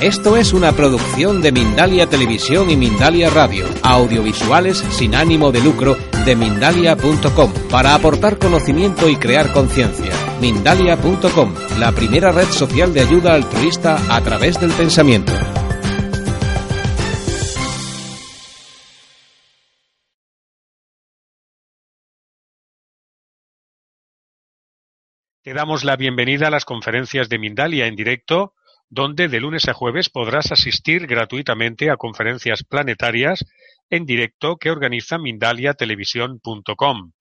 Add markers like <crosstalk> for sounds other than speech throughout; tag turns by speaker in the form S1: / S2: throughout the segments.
S1: Esto es una producción de Mindalia Televisión y Mindalia Radio, audiovisuales sin ánimo de lucro de mindalia.com, para aportar conocimiento y crear conciencia. Mindalia.com, la primera red social de ayuda altruista a través del pensamiento.
S2: Te damos la bienvenida a las conferencias de Mindalia en directo donde de lunes a jueves podrás asistir gratuitamente a conferencias planetarias en directo que organiza mindaliatelevisión.com.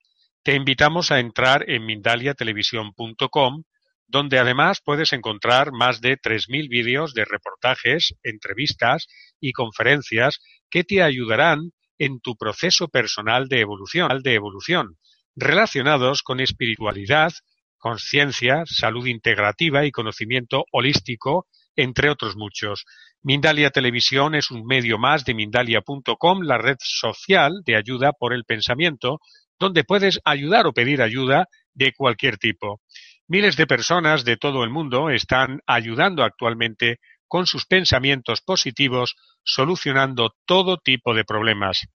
S2: Te invitamos a entrar en mindaliatelevisión.com, donde además puedes encontrar más de 3.000 vídeos de reportajes, entrevistas y conferencias que te ayudarán en tu proceso personal de evolución, de evolución relacionados con espiritualidad, conciencia, salud integrativa y conocimiento holístico entre otros muchos. Mindalia Televisión es un medio más de Mindalia.com, la red social de ayuda por el pensamiento, donde puedes ayudar o pedir ayuda de cualquier tipo. Miles de personas de todo el mundo están ayudando actualmente con sus pensamientos positivos, solucionando todo tipo de problemas.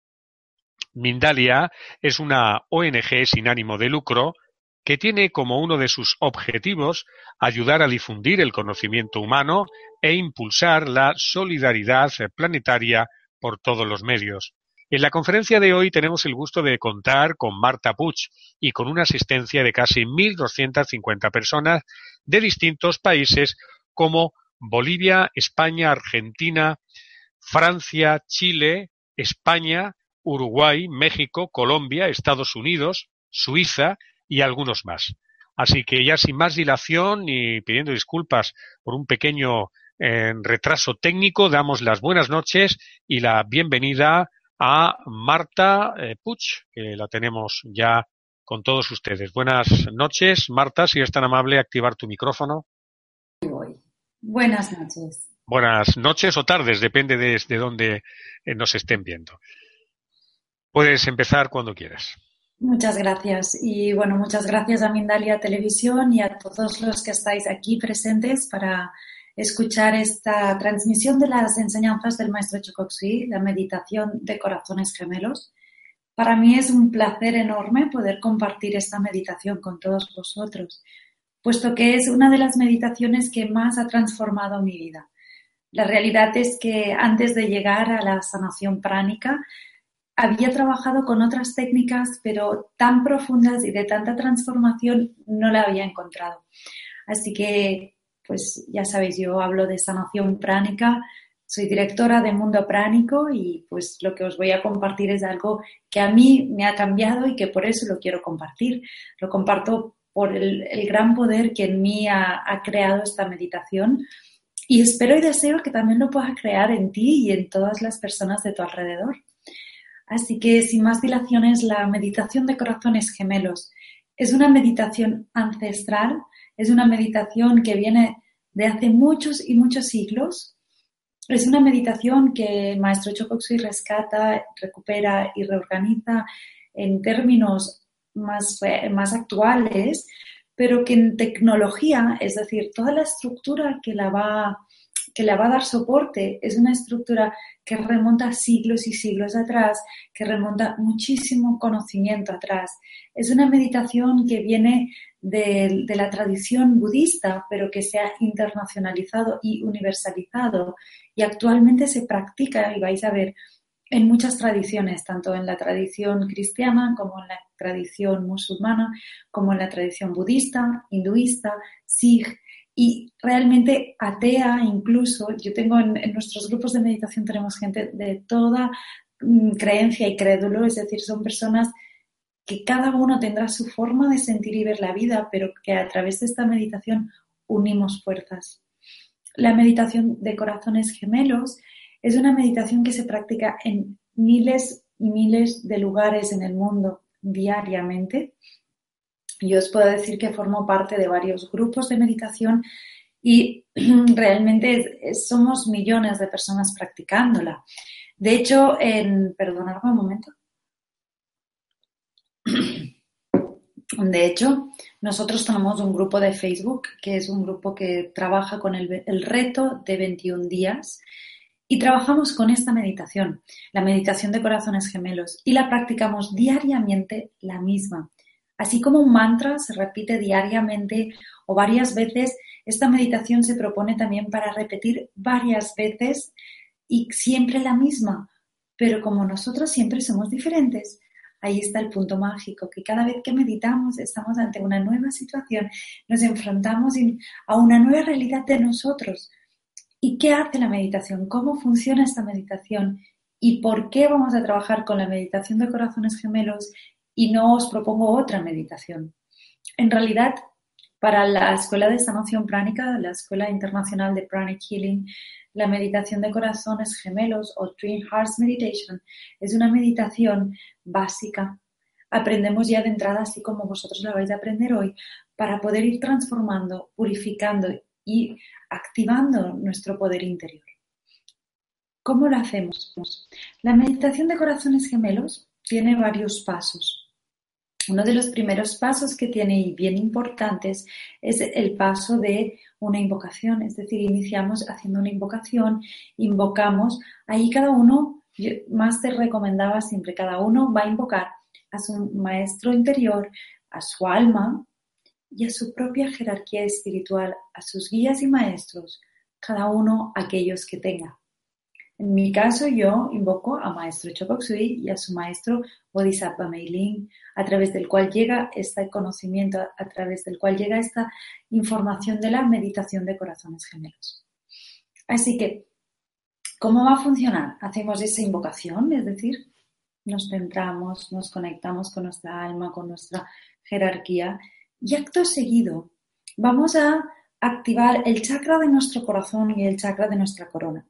S2: Mindalia es una ONG sin ánimo de lucro que tiene como uno de sus objetivos ayudar a difundir el conocimiento humano e impulsar la solidaridad planetaria por todos los medios. En la conferencia de hoy tenemos el gusto de contar con Marta Puch y con una asistencia de casi 1.250 personas de distintos países como Bolivia, España, Argentina, Francia, Chile, España, Uruguay, México, Colombia, Estados Unidos, Suiza, y algunos más. Así que ya sin más dilación y pidiendo disculpas por un pequeño eh, retraso técnico, damos las buenas noches y la bienvenida a Marta eh, Puch, que la tenemos ya con todos ustedes. Buenas noches, Marta, si es tan amable activar tu micrófono.
S3: Buenas noches.
S2: Buenas noches o tardes, depende de, de dónde eh, nos estén viendo. Puedes empezar cuando quieras.
S3: Muchas gracias. Y bueno, muchas gracias a Mindalia Televisión y a todos los que estáis aquí presentes para escuchar esta transmisión de las enseñanzas del maestro Chocoxui, la meditación de corazones gemelos. Para mí es un placer enorme poder compartir esta meditación con todos vosotros, puesto que es una de las meditaciones que más ha transformado mi vida. La realidad es que antes de llegar a la sanación pránica, había trabajado con otras técnicas, pero tan profundas y de tanta transformación no la había encontrado. Así que, pues ya sabéis, yo hablo de sanación pránica, soy directora de Mundo Pránico y pues lo que os voy a compartir es algo que a mí me ha cambiado y que por eso lo quiero compartir. Lo comparto por el, gran poder que en mí ha, ha creado esta meditación y espero y deseo que también lo puedas crear en ti y en todas las personas de tu alrededor. Así que, sin más dilaciones, la meditación de corazones gemelos es una meditación ancestral, es una meditación que viene de hace muchos y muchos siglos. Es una meditación que Maestro Chocoxui rescata, recupera y reorganiza en términos más, más actuales, pero que en tecnología, es decir, toda la estructura que la va que le va a dar soporte es una estructura que remonta siglos y siglos atrás, que remonta muchísimo conocimiento atrás. Es una meditación que viene de, la tradición budista, pero que se ha internacionalizado y universalizado y actualmente se practica, y vais a ver, en muchas tradiciones, tanto en la tradición cristiana como en la tradición musulmana, como en la tradición budista, hinduista, sikh, y realmente atea incluso, yo tengo en, nuestros grupos de meditación tenemos gente de toda mm, creencia y crédulo, es decir, son personas que cada uno tendrá su forma de sentir y ver la vida, pero que a través de esta meditación unimos fuerzas. La meditación de corazones gemelos es una meditación que se practica en miles y miles de lugares en el mundo diariamente. Yo os puedo decir que formo parte de varios grupos de meditación y <clears throat> realmente somos millones de personas practicándola. De hecho, en, perdonadme un momento. <clears throat> De hecho, nosotros tenemos un grupo de Facebook, que es un grupo que trabaja con el, el, reto de 21 días y trabajamos con esta meditación, la meditación de corazones gemelos, y la practicamos diariamente la misma. Así como un mantra se repite diariamente o varias veces, esta meditación se propone también para repetir varias veces y siempre la misma. Pero como nosotros siempre somos diferentes, ahí está el punto mágico, que cada vez que meditamos estamos ante una nueva situación, nos enfrentamos a una nueva realidad de nosotros. ¿Y qué hace la meditación? ¿Cómo funciona esta meditación? ¿Y por qué vamos a trabajar con la meditación de corazones gemelos y no os propongo otra meditación? En realidad, para la Escuela de Sanación Pránica, la Escuela Internacional de Pranic Healing, la meditación de corazones gemelos o Twin Hearts Meditation es una meditación básica. Aprendemos ya de entrada, así como vosotros la vais a aprender hoy, para poder ir transformando, purificando y activando nuestro poder interior. ¿Cómo lo hacemos? La meditación de corazones gemelos tiene varios pasos. Uno de los primeros pasos que tiene y bien importantes es el paso de una invocación, es decir, iniciamos haciendo una invocación, invocamos, ahí cada uno, más te recomendaba siempre, cada uno va a invocar a su maestro interior, a su alma y a su propia jerarquía espiritual, a sus guías y maestros, cada uno aquellos que tenga. En mi caso, yo invoco a Maestro Chokoksui y a su maestro Bodhisattva Meilin, a través del cual llega este conocimiento, a través del cual llega esta información de la meditación de corazones gemelos. Así que, ¿cómo va a funcionar? Hacemos esa invocación, es decir, nos centramos, nos conectamos con nuestra alma, con nuestra jerarquía y acto seguido vamos a activar el chakra de nuestro corazón y el chakra de nuestra corona.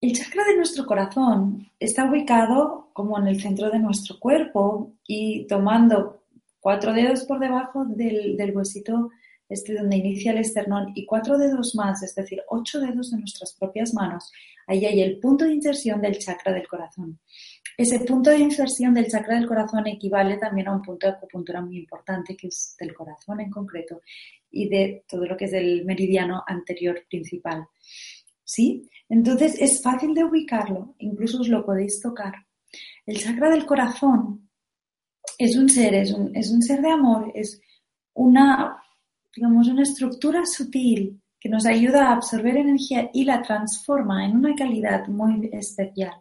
S3: El chakra de nuestro corazón está ubicado como en el centro de nuestro cuerpo y tomando cuatro dedos por debajo del, huesito este donde inicia el esternón y cuatro dedos más, es decir, ocho dedos de nuestras propias manos, ahí hay el punto de inserción del chakra del corazón. Ese punto de inserción del chakra del corazón equivale también a un punto de acupuntura muy importante que es del corazón en concreto y de todo lo que es el meridiano anterior principal. ¿Sí? Entonces es fácil de ubicarlo, incluso os lo podéis tocar. El chakra del corazón es un ser, es un, es un ser de amor, es una, digamos, una estructura sutil que nos ayuda a absorber energía y la transforma en una calidad muy especial,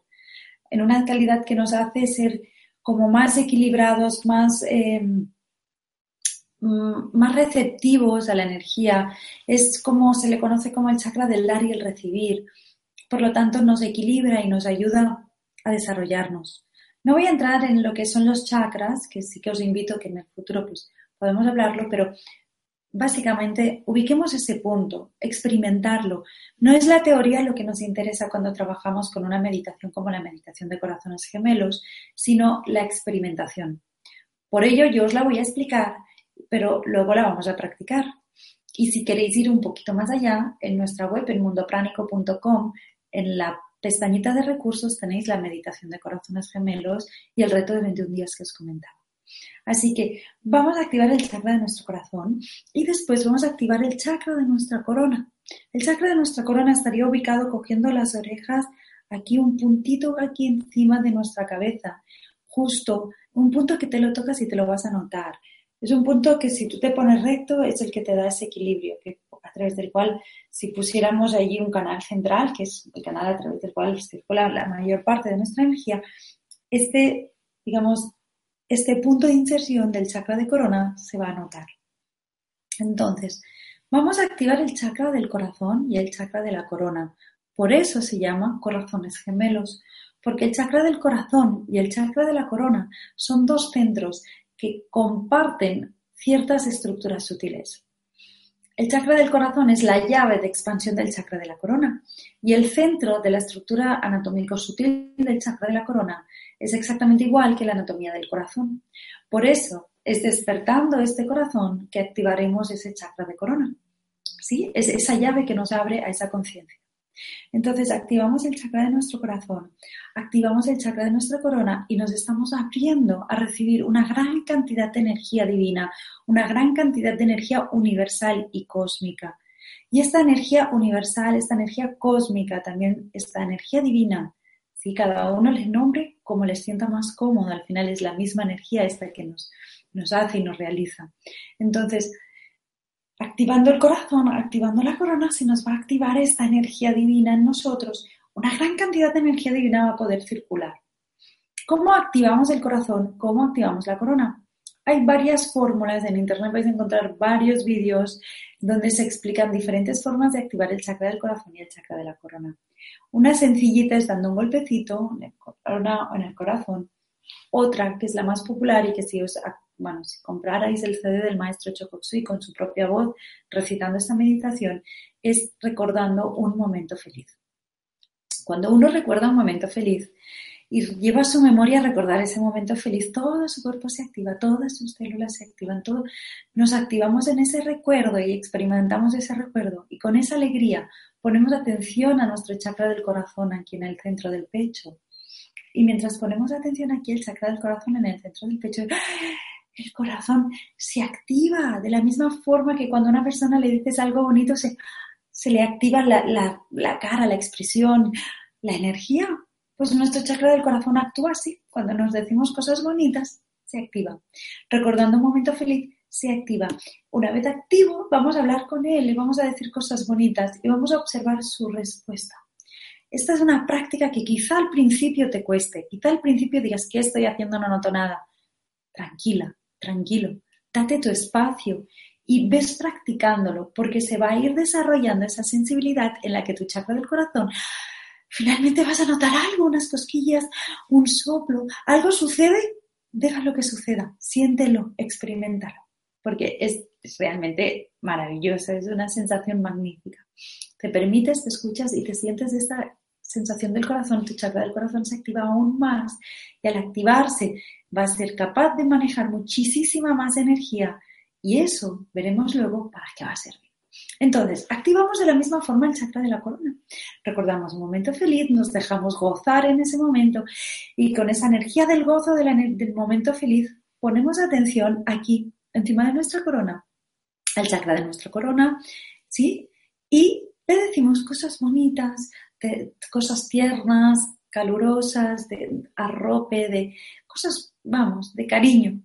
S3: en una calidad que nos hace ser como más equilibrados, más, eh, más receptivos a la energía. Es como se le conoce como el chakra del dar y el recibir. Por lo tanto, nos equilibra y nos ayuda a desarrollarnos. No voy a entrar en lo que son los chakras, que sí que os invito que en el futuro pues, podemos hablarlo, pero básicamente ubiquemos ese punto, experimentarlo. No es la teoría lo que nos interesa cuando trabajamos con una meditación como la meditación de corazones gemelos, sino la experimentación. Por ello yo os la voy a explicar, pero luego la vamos a practicar. Y si queréis ir un poquito más allá, en nuestra web, en mundopránico.com, en la pestañita de recursos tenéis la meditación de corazones gemelos y el reto de 21 días que os comentaba. Así que vamos a activar el chakra de nuestro corazón y después vamos a activar el chakra de nuestra corona. El chakra de nuestra corona estaría ubicado cogiendo las orejas aquí un puntito aquí encima de nuestra cabeza, justo un punto que te lo tocas y te lo vas a notar. Es un punto que si tú te pones recto es el que te da ese equilibrio, que a través del cual si pusiéramos allí un canal central, que es el canal a través del cual circula la mayor parte de nuestra energía, este, digamos, este punto de inserción del chakra de corona se va a notar. Entonces, vamos a activar el chakra del corazón y el chakra de la corona. Por eso se llama corazones gemelos, porque el chakra del corazón y el chakra de la corona son dos centros que comparten ciertas estructuras sutiles. El chakra del corazón es la llave de expansión del chakra de la corona y el centro de la estructura anatómico sutil del chakra de la corona es exactamente igual que la anatomía del corazón. Por eso es despertando este corazón que activaremos ese chakra de corona. ¿Sí? Es esa llave que nos abre a esa conciencia. Entonces activamos el chakra de nuestro corazón, activamos el chakra de nuestra corona y nos estamos abriendo a recibir una gran cantidad de energía divina, una gran cantidad de energía universal y cósmica. Y esta energía universal, esta energía cósmica, también esta energía divina, si cada uno le nombre como le sienta más cómodo, al final es la misma energía esta que nos, nos hace y nos realiza. Entonces, activando el corazón, activando la corona, se nos va a activar esta energía divina en nosotros. Una gran cantidad de energía divina va a poder circular. ¿Cómo activamos el corazón? ¿Cómo activamos la corona? Hay varias fórmulas, en internet vais a encontrar varios vídeos donde se explican diferentes formas de activar el chakra del corazón y el chakra de la corona. Una sencillita es dando un golpecito en el, corona, en el corazón. Otra, que es la más popular y que si os bueno, si comprarais el CD del maestro Chokotsui con su propia voz recitando esta meditación, es recordando un momento feliz. Cuando uno recuerda un momento feliz y lleva su memoria a recordar ese momento feliz, todo su cuerpo se activa, todas sus células se activan, todo, nos activamos en ese recuerdo y experimentamos ese recuerdo y con esa alegría ponemos atención a nuestro chakra del corazón aquí en el centro del pecho. Y mientras ponemos atención aquí el chakra del corazón en el centro del pecho, el corazón se activa de la misma forma que cuando a una persona le dices algo bonito se, se le activa la, la, cara, la expresión, la energía. Pues nuestro chakra del corazón actúa así. Cuando nos decimos cosas bonitas, se activa. Recordando un momento feliz, se activa. Una vez activo, vamos a hablar con él y vamos a decir cosas bonitas y vamos a observar su respuesta. Esta es una práctica que quizá al principio te cueste, quizá al principio digas, ¿qué estoy haciendo? No noto nada. Tranquila, tranquilo, date tu espacio y ves practicándolo porque se va a ir desarrollando esa sensibilidad en la que tu chakra del corazón finalmente vas a notar algo, unas cosquillas, un soplo, algo sucede, déjalo que suceda, siéntelo, experimentalo, porque es, es realmente maravilloso, es una sensación magnífica. Te permites, te escuchas y te sientes esta sensación del corazón, tu chakra del corazón se activa aún más y al activarse va a ser capaz de manejar muchísima más energía y eso veremos luego para qué va a servir. Entonces, activamos de la misma forma el chakra de la corona. Recordamos un momento feliz, nos dejamos gozar en ese momento y con esa energía del gozo del momento feliz ponemos atención aquí, encima de nuestra corona, al chakra de nuestra corona, ¿sí? Y le decimos cosas bonitas, de cosas tiernas, calurosas, de arrope, de cosas, vamos, de cariño.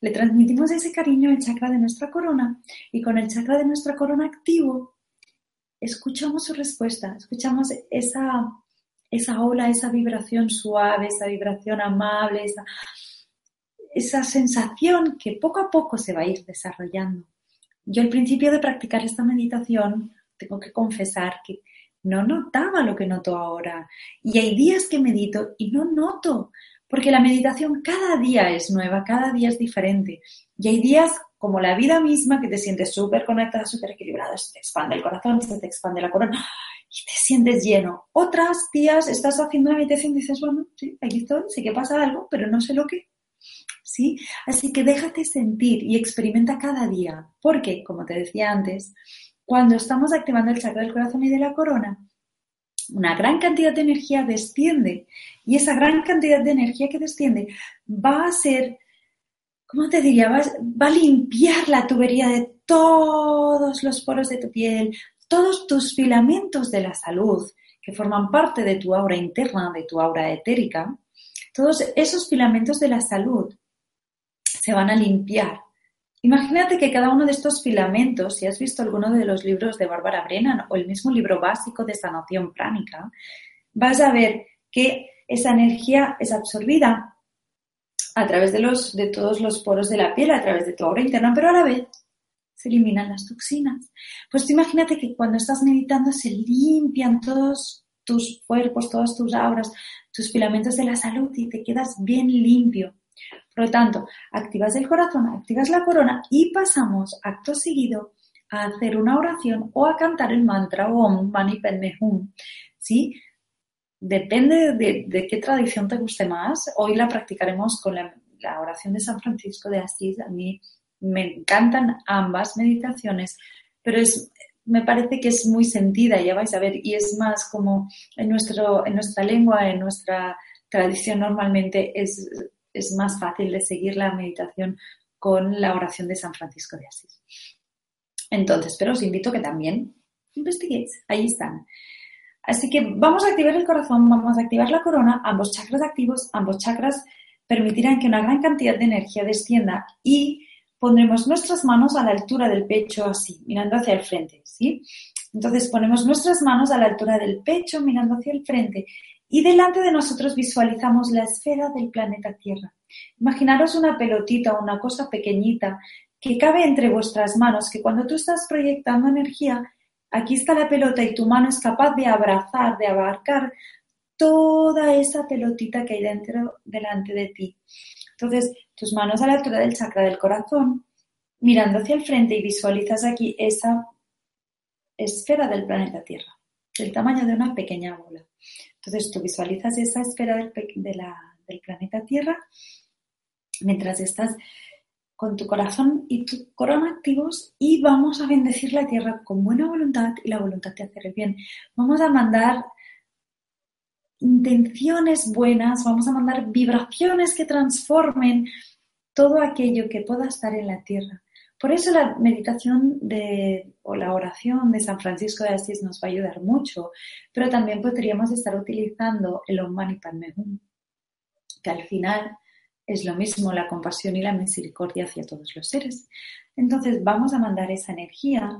S3: Le transmitimos ese cariño al chakra de nuestra corona y con el chakra de nuestra corona activo, escuchamos su respuesta, escuchamos esa, esa ola, esa vibración suave, esa vibración amable, esa, esa sensación que poco a poco se va a ir desarrollando. Yo al principio de practicar esta meditación, tengo que confesar que no notaba lo que noto ahora. Y hay días que medito y no noto, porque la meditación cada día es nueva, cada día es diferente. Y hay días como la vida misma que te sientes súper conectada, súper equilibrada, se te expande el corazón, se te expande la corona y te sientes lleno. Otras días estás haciendo una meditación y dices, bueno, sí, aquí estoy, sí que pasa algo, pero no sé lo que. ¿Sí? Así que déjate sentir y experimenta cada día, porque, como te decía antes, cuando estamos activando el chakra del corazón y de la corona, una gran cantidad de energía desciende. Y esa gran cantidad de energía que desciende va a ser, ¿cómo te diría? Va, va, a limpiar la tubería de todos los poros de tu piel, todos tus filamentos de la salud que forman parte de tu aura interna, de tu aura etérica, todos esos filamentos de la salud se van a limpiar Imagínate que cada uno de estos filamentos, si has visto alguno de los libros de Bárbara Brennan o el mismo libro básico de sanación pránica, vas a ver que esa energía es absorbida a través de, los, de todos los poros de la piel, a través de tu aura interna, pero a la vez se eliminan las toxinas. Pues imagínate que cuando estás meditando se limpian todos tus cuerpos, todas tus auras, tus filamentos de la salud y te quedas bien limpio. Por lo tanto, activas el corazón, activas la corona y pasamos acto seguido a hacer una oración o a cantar el mantra Om Mani Padme Hum. ¿Sí? Depende de, qué tradición te guste más. Hoy la practicaremos con la, oración de San Francisco de Asís. A mí me encantan ambas meditaciones, pero es, me parece que es muy sentida, ya vais a ver, y es más como en, nuestro, en nuestra lengua, en nuestra tradición normalmente es, es más fácil de seguir la meditación con la oración de San Francisco de Asís. Entonces, pero os invito a que también investiguéis, ahí están. Así que vamos a activar el corazón, vamos a activar la corona, ambos chakras activos, ambos chakras permitirán que una gran cantidad de energía descienda y pondremos nuestras manos a la altura del pecho así, mirando hacia el frente, ¿sí? Entonces ponemos nuestras manos a la altura del pecho, mirando hacia el frente y delante de nosotros visualizamos la esfera del planeta Tierra. Imaginaros una pelotita una cosa pequeñita que cabe entre vuestras manos, que cuando tú estás proyectando energía, aquí está la pelota y tu mano es capaz de abrazar, de abarcar toda esa pelotita que hay dentro, delante de ti. Entonces, tus manos a la altura del chakra del corazón, mirando hacia el frente y visualizas aquí esa esfera del planeta Tierra, del tamaño de una pequeña bola. Entonces, tú visualizas esa esfera del, del planeta Tierra mientras estás con tu corazón y tu corona activos y vamos a bendecir la tierra con buena voluntad y la voluntad de hacer el bien. Vamos a mandar intenciones buenas, vamos a mandar vibraciones que transformen todo aquello que pueda estar en la tierra. Por eso la meditación o la oración de San Francisco de Asís nos va a ayudar mucho, pero también podríamos estar utilizando el Om Mani Padme Hum, que al final es lo mismo la compasión y la misericordia hacia todos los seres. Entonces vamos a mandar esa energía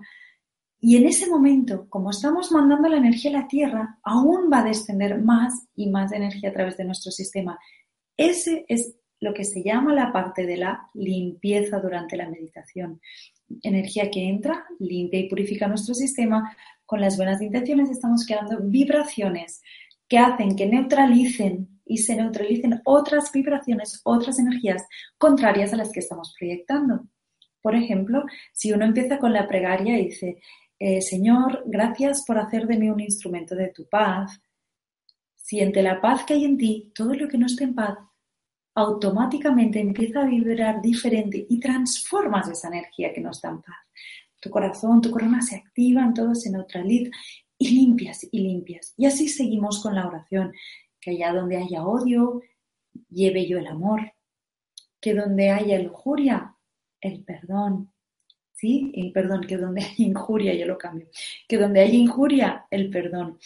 S3: y en ese momento, como estamos mandando la energía a la Tierra, aún va a descender más y más energía a través de nuestro sistema. Ese es lo que se llama la parte de la limpieza durante la meditación. Energía que entra, limpia y purifica nuestro sistema. Con las buenas intenciones estamos creando vibraciones que hacen que neutralicen y se neutralicen otras vibraciones, otras energías contrarias a las que estamos proyectando. Por ejemplo, si uno empieza con la plegaria y dice, eh, Señor, gracias por hacer de mí un instrumento de tu paz. Siente la paz que hay en ti, todo lo que no esté en paz, automáticamente empieza a vibrar diferente y transformas esa energía que no está en paz. Tu corazón, tu corona se activan, todo se neutraliza y limpias y limpias. Y así seguimos con la oración. Que allá donde haya odio, lleve yo el amor. Que donde haya lujuria, el perdón. ¿sí? Perdón, que donde hay injuria, yo lo cambio, que donde hay injuria, el perdón,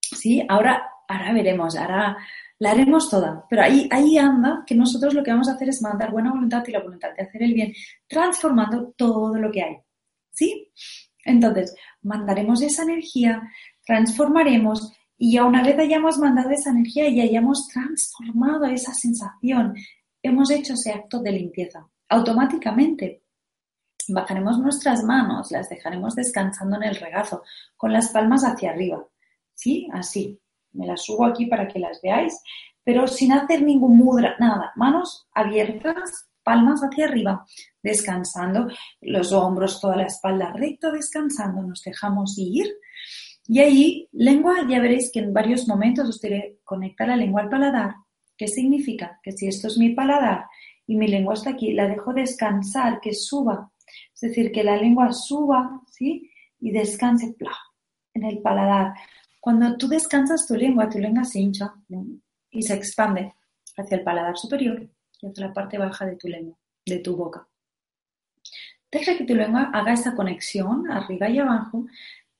S3: ¿sí? Ahora, ahora veremos, ahora la haremos toda, pero ahí, ahí anda que nosotros lo que vamos a hacer es mandar buena voluntad y la voluntad de hacer el bien, transformando todo lo que hay, ¿sí? Entonces, mandaremos esa energía, transformaremos y una vez hayamos mandado esa energía y hayamos transformado esa sensación, hemos hecho ese acto de limpieza automáticamente Bajaremos nuestras manos, las dejaremos descansando en el regazo, con las palmas hacia arriba. ¿Sí? Así. Me las subo aquí para que las veáis, pero sin hacer ningún mudra, nada. Manos abiertas, palmas hacia arriba, descansando, los hombros, toda la espalda recto, descansando. Nos dejamos ir. Y ahí, lengua, ya veréis que en varios momentos os diré conectar la lengua al paladar. ¿Qué significa? Que si esto es mi paladar y mi lengua está aquí, la dejo descansar, que suba es decir, que la lengua suba, ¿sí? Y descanse en el paladar. Cuando tú descansas tu lengua, tu lengua se hincha y se expande hacia el paladar superior y hacia la parte baja de tu lengua, de tu boca. Deja que tu lengua haga esa conexión arriba y abajo,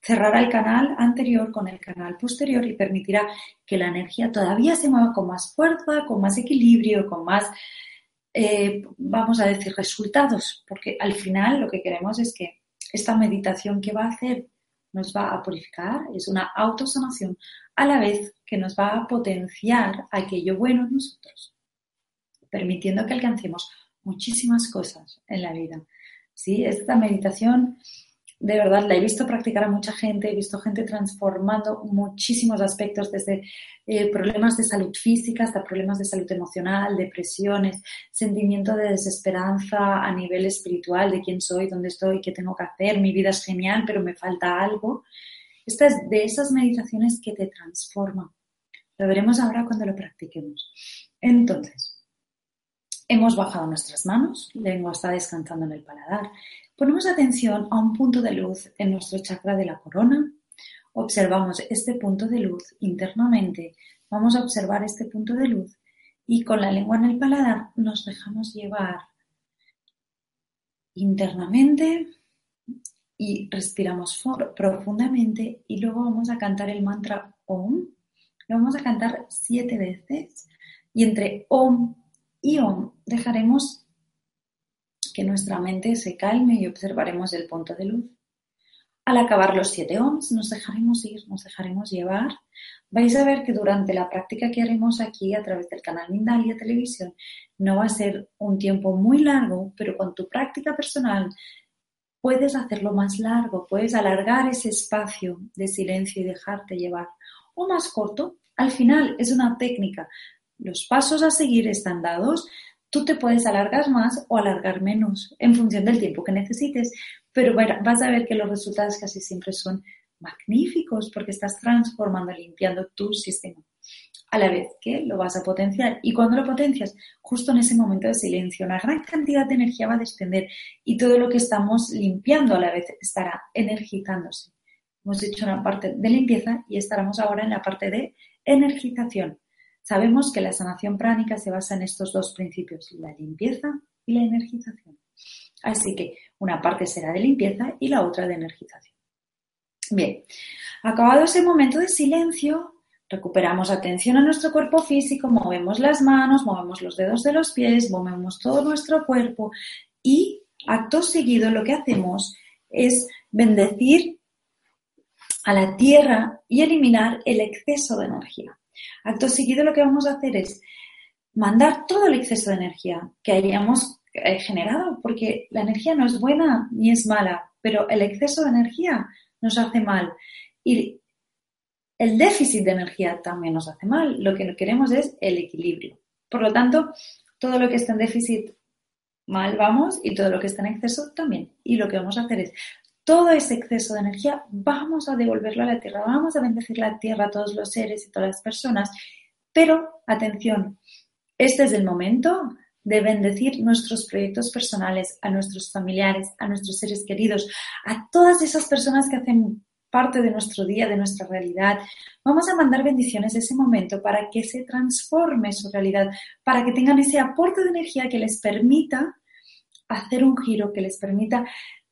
S3: cerrará el canal anterior con el canal posterior y permitirá que la energía todavía se mueva con más fuerza, con más equilibrio, con más eh, vamos a decir, resultados, porque al final lo que queremos es que esta meditación que va a hacer nos va a purificar, es una autosanación, a la vez que nos va a potenciar aquello bueno en nosotros, permitiendo que alcancemos muchísimas cosas en la vida. ¿sí? Esta meditación de verdad, la he visto practicar a mucha gente, he visto gente transformando muchísimos aspectos, desde eh, problemas de salud física hasta problemas de salud emocional, depresiones, sentimiento de desesperanza a nivel espiritual de quién soy, dónde estoy, qué tengo que hacer, mi vida es genial, pero me falta algo. Esta es de esas meditaciones que te transforman. Lo veremos ahora cuando lo practiquemos. Entonces, hemos bajado nuestras manos, lengua está descansando en el paladar, Ponemos atención a un punto de luz en nuestro chakra de la corona. Observamos este punto de luz internamente. Vamos a observar este punto de luz y con la lengua en el paladar nos dejamos llevar internamente y respiramos profundamente y luego vamos a cantar el mantra OM. Lo vamos a cantar siete veces y entre OM y OM dejaremos que nuestra mente se calme y observaremos el punto de luz. Al acabar los siete ohms nos dejaremos ir, nos dejaremos llevar. Vais a ver que durante la práctica que haremos aquí a través del canal Mindalia Televisión no va a ser un tiempo muy largo, pero con tu práctica personal puedes hacerlo más largo, puedes alargar ese espacio de silencio y dejarte llevar. O más corto, al final es una técnica. Los pasos a seguir están dados, Tú te puedes alargar más o alargar menos en función del tiempo que necesites, pero vas a ver que los resultados casi siempre son magníficos porque estás transformando, limpiando tu sistema. A la vez que lo vas a potenciar. Y cuando lo potencias, justo en ese momento de silencio, una gran cantidad de energía va a descender y todo lo que estamos limpiando a la vez estará energizándose. Hemos hecho una parte de limpieza y estaremos ahora en la parte de energización. Sabemos que la sanación pránica se basa en estos dos principios, la limpieza y la energización. Así que una parte será de limpieza y la otra de energización. Bien, acabado ese momento de silencio, recuperamos atención a nuestro cuerpo físico, movemos las manos, movemos los dedos de los pies, movemos todo nuestro cuerpo y acto seguido lo que hacemos es bendecir a la tierra y eliminar el exceso de energía. Acto seguido lo que vamos a hacer es mandar todo el exceso de energía que hayamos eh, generado, porque la energía no es buena ni es mala, pero el exceso de energía nos hace mal. Y el déficit de energía también nos hace mal. Lo que queremos es el equilibrio. Por lo tanto, todo lo que está en déficit mal vamos y todo lo que está en exceso también. Y lo que vamos a hacer es todo ese exceso de energía vamos a devolverlo a la tierra, vamos a bendecir la tierra a todos los seres y todas las personas. Pero, atención, este es el momento de bendecir nuestros proyectos personales, a nuestros familiares, a nuestros seres queridos, a todas esas personas que hacen parte de nuestro día, de nuestra realidad. Vamos a mandar bendiciones en ese momento para que se transforme su realidad, para que tengan ese aporte de energía que les permita hacer un giro, que les permita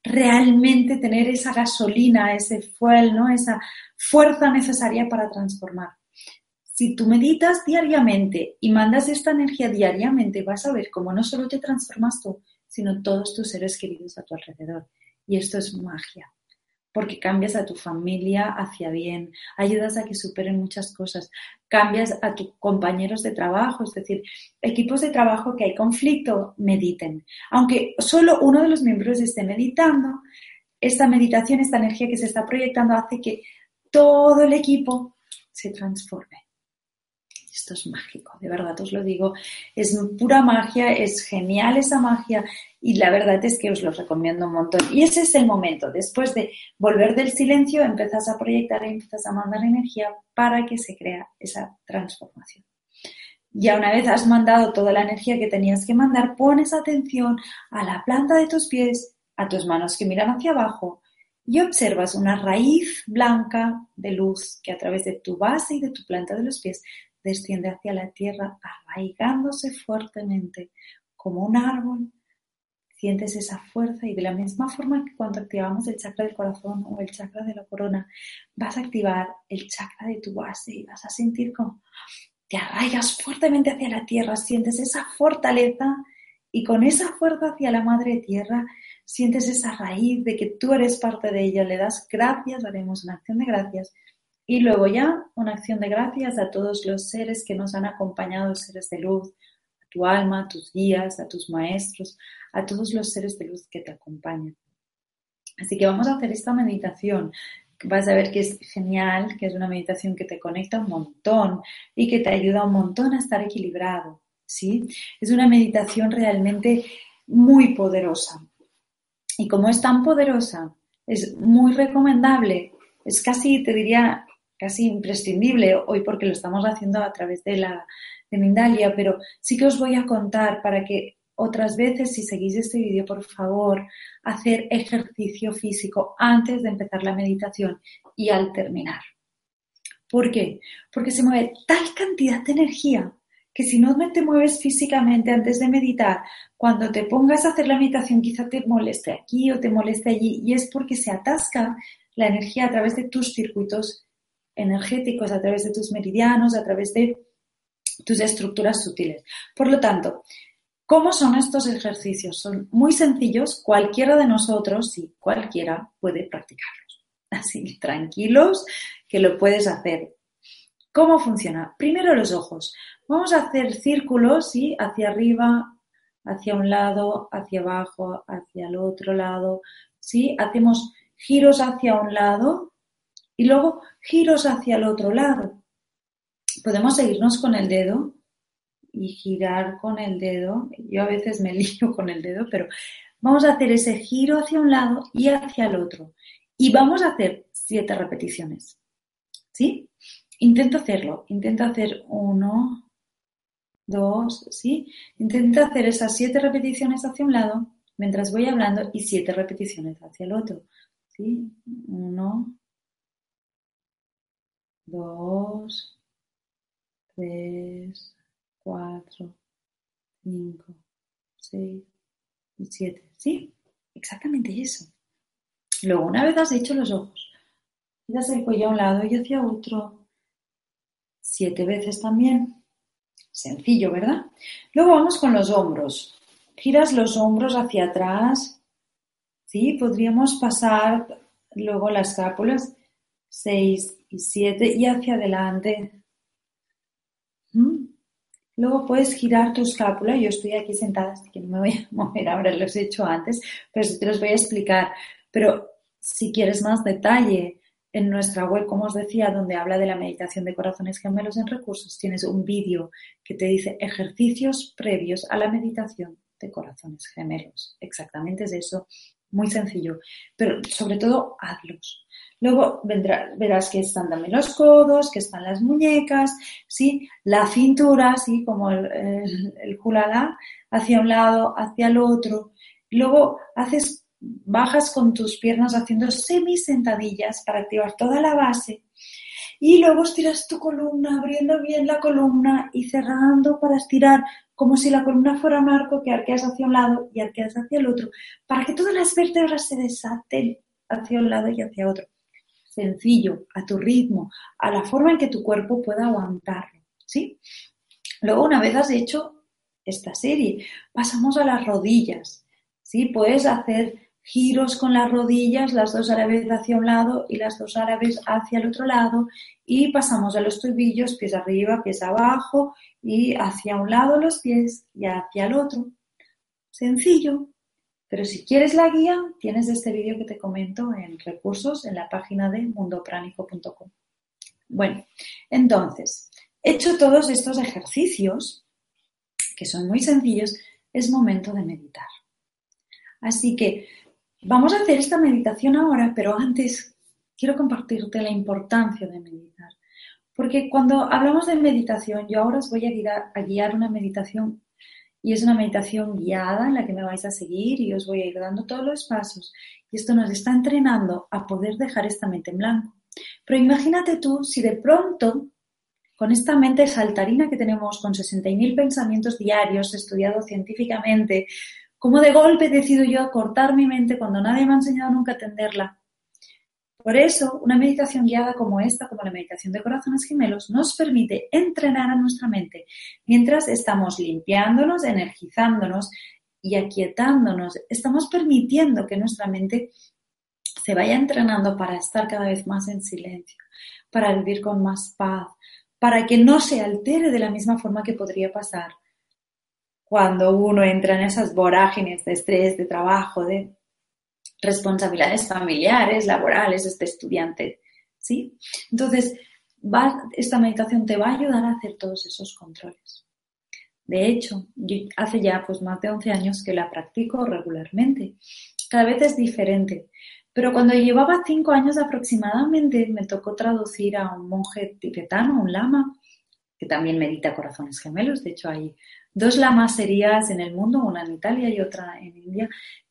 S3: realmente tener esa gasolina, ese fuel, ¿no? esa fuerza necesaria para transformar. Si tú meditas diariamente y mandas esta energía diariamente, vas a ver cómo no solo te transformas tú, sino todos tus seres queridos a tu alrededor. Y esto es magia porque cambias a tu familia hacia bien, ayudas a que superen muchas cosas, cambias a tus compañeros de trabajo, es decir, equipos de trabajo que hay conflicto, mediten. Aunque solo uno de los miembros esté meditando, esta meditación, esta energía que se está proyectando hace que todo el equipo se transforme. Esto es mágico, de verdad os lo digo. Es pura magia, es genial esa magia y la verdad es que os lo recomiendo un montón. Y ese es el momento, después de volver del silencio, empezás a proyectar y empiezas a mandar energía para que se crea esa transformación. Ya una vez has mandado toda la energía que tenías que mandar, pones atención a la planta de tus pies, a tus manos que miran hacia abajo y observas una raíz blanca de luz que a través de tu base y de tu planta de los pies desciende hacia la tierra arraigándose fuertemente como un árbol. Sientes esa fuerza y de la misma forma que cuando activamos el chakra del corazón o el chakra de la corona, vas a activar el chakra de tu base y vas a sentir como te arraigas fuertemente hacia la tierra, sientes esa fortaleza y con esa fuerza hacia la madre tierra sientes esa raíz de que tú eres parte de ella, le das gracias, haremos una acción de gracias y luego ya una acción de gracias a todos los seres que nos han acompañado, seres de luz, a tu alma, a tus guías, a tus maestros, a todos los seres de luz que te acompañan. Así que vamos a hacer esta meditación. Vas a ver que es genial, que es una meditación que te conecta un montón y que te ayuda un montón a estar equilibrado. ¿sí? Es una meditación realmente muy poderosa. Y como es tan poderosa, es muy recomendable, es casi, te diría, casi imprescindible hoy porque lo estamos haciendo a través de la de Mindalia, pero sí que os voy a contar para que otras veces, si seguís este vídeo, por favor, hacer ejercicio físico antes de empezar la meditación y al terminar. ¿Por qué? Porque se mueve tal cantidad de energía que si no te mueves físicamente antes de meditar, cuando te pongas a hacer la meditación quizá te moleste aquí o te moleste allí y es porque se atasca la energía a través de tus circuitos energéticos, a través de tus meridianos, a través de tus estructuras sutiles. Por lo tanto, ¿cómo son estos ejercicios? Son muy sencillos, cualquiera de nosotros, sí, cualquiera puede practicarlos. <laughs> Así, tranquilos, que lo puedes hacer. ¿Cómo funciona? Primero los ojos. Vamos a hacer círculos, ¿sí? Hacia arriba, hacia un lado, hacia abajo, hacia el otro lado, ¿sí? Hacemos giros hacia un lado y luego giros hacia el otro lado. Podemos seguirnos con el dedo y girar con el dedo. Yo a veces me <laughs> lío con el dedo, pero vamos a hacer ese giro hacia un lado y hacia el otro. Y vamos a hacer siete repeticiones. ¿Sí? Intento hacerlo. Intento hacer uno, dos, ¿sí? Intenta hacer esas siete repeticiones hacia un lado mientras voy hablando y siete repeticiones hacia el otro, ¿sí? Uno, dos, tres, cuatro, cinco, seis y siete, ¿sí? Exactamente eso. Luego, una vez has hecho los ojos, giras el cuello a un lado y hacia otro, siete veces también. Sencillo, ¿verdad? Luego vamos con los hombros. Giras los hombros hacia atrás. ¿Sí? Podríamos pasar luego las escápulas 6 y 7 y hacia adelante. ¿Mm? Luego puedes girar tu escápula. Yo estoy aquí sentada, así que no me voy a <laughs> mover ahora, los he hecho antes, pero te los voy a explicar. Pero si quieres más detalle, en nuestra web, como os decía, donde habla de la meditación de corazones gemelos en recursos, tienes un vídeo que te dice ejercicios previos a la meditación de corazones gemelos. Exactamente es eso, muy sencillo, pero sobre todo hazlos. Luego verás que están también los codos, que están las muñecas, ¿sí? la cintura, ¿sí? como el, el, el hacia un lado, hacia el otro. Luego haces bajas con tus piernas haciendo semi-sentadillas para activar toda la base. Y luego estiras tu columna, abriendo bien la columna y cerrando para estirar como si la columna fuera un arco que arqueas hacia un lado y arqueas hacia el otro, para que todas las vértebras se desaten hacia un lado y hacia otro. Sencillo, a tu ritmo, a la forma en que tu cuerpo pueda aguantarlo. ¿sí? Luego, una vez has hecho esta serie, pasamos a las rodillas. ¿sí? Puedes hacer giros con las rodillas, las dos árabes hacia un lado y las dos árabes hacia el otro lado y pasamos a los tobillos, pies arriba, pies abajo y hacia un lado los pies y hacia el otro. Sencillo, pero si quieres la guía, tienes este vídeo que te comento en recursos en la página de mundopránico.com. Bueno, entonces, hecho todos estos ejercicios, que son muy sencillos, es momento de meditar. Así que Vamos a hacer esta meditación ahora, pero antes quiero compartirte la importancia de meditar. Porque cuando hablamos de meditación, yo ahora os voy a guiar, una meditación y es una meditación guiada en la que me vais a seguir y os voy a ir dando todos los pasos. Y esto nos está entrenando a poder dejar esta mente en blanco. Pero imagínate tú si de pronto, con esta mente saltarina que tenemos, con 60.000 pensamientos diarios, estudiados científicamente, ¿Cómo de golpe decido yo cortar mi mente cuando nadie me ha enseñado nunca a atenderla? Por eso, una meditación guiada como esta, como la meditación de corazones gemelos, nos permite entrenar a nuestra mente mientras estamos limpiándonos, energizándonos y aquietándonos. Estamos permitiendo que nuestra mente se vaya entrenando para estar cada vez más en silencio, para vivir con más paz, para que no se altere de la misma forma que podría pasar cuando uno entra en esas vorágines de estrés, de trabajo, de responsabilidades familiares, laborales, de estudiante, ¿sí? Entonces, esta meditación te va a ayudar a hacer todos esos controles. De hecho, hace ya pues más de 11 años que la practico regularmente. Cada vez es diferente. Pero cuando llevaba 5 años aproximadamente, me tocó traducir a un monje tibetano, un lama, que también medita corazones gemelos. De hecho, hay dos lamas serias en el mundo, una en Italia y otra en India,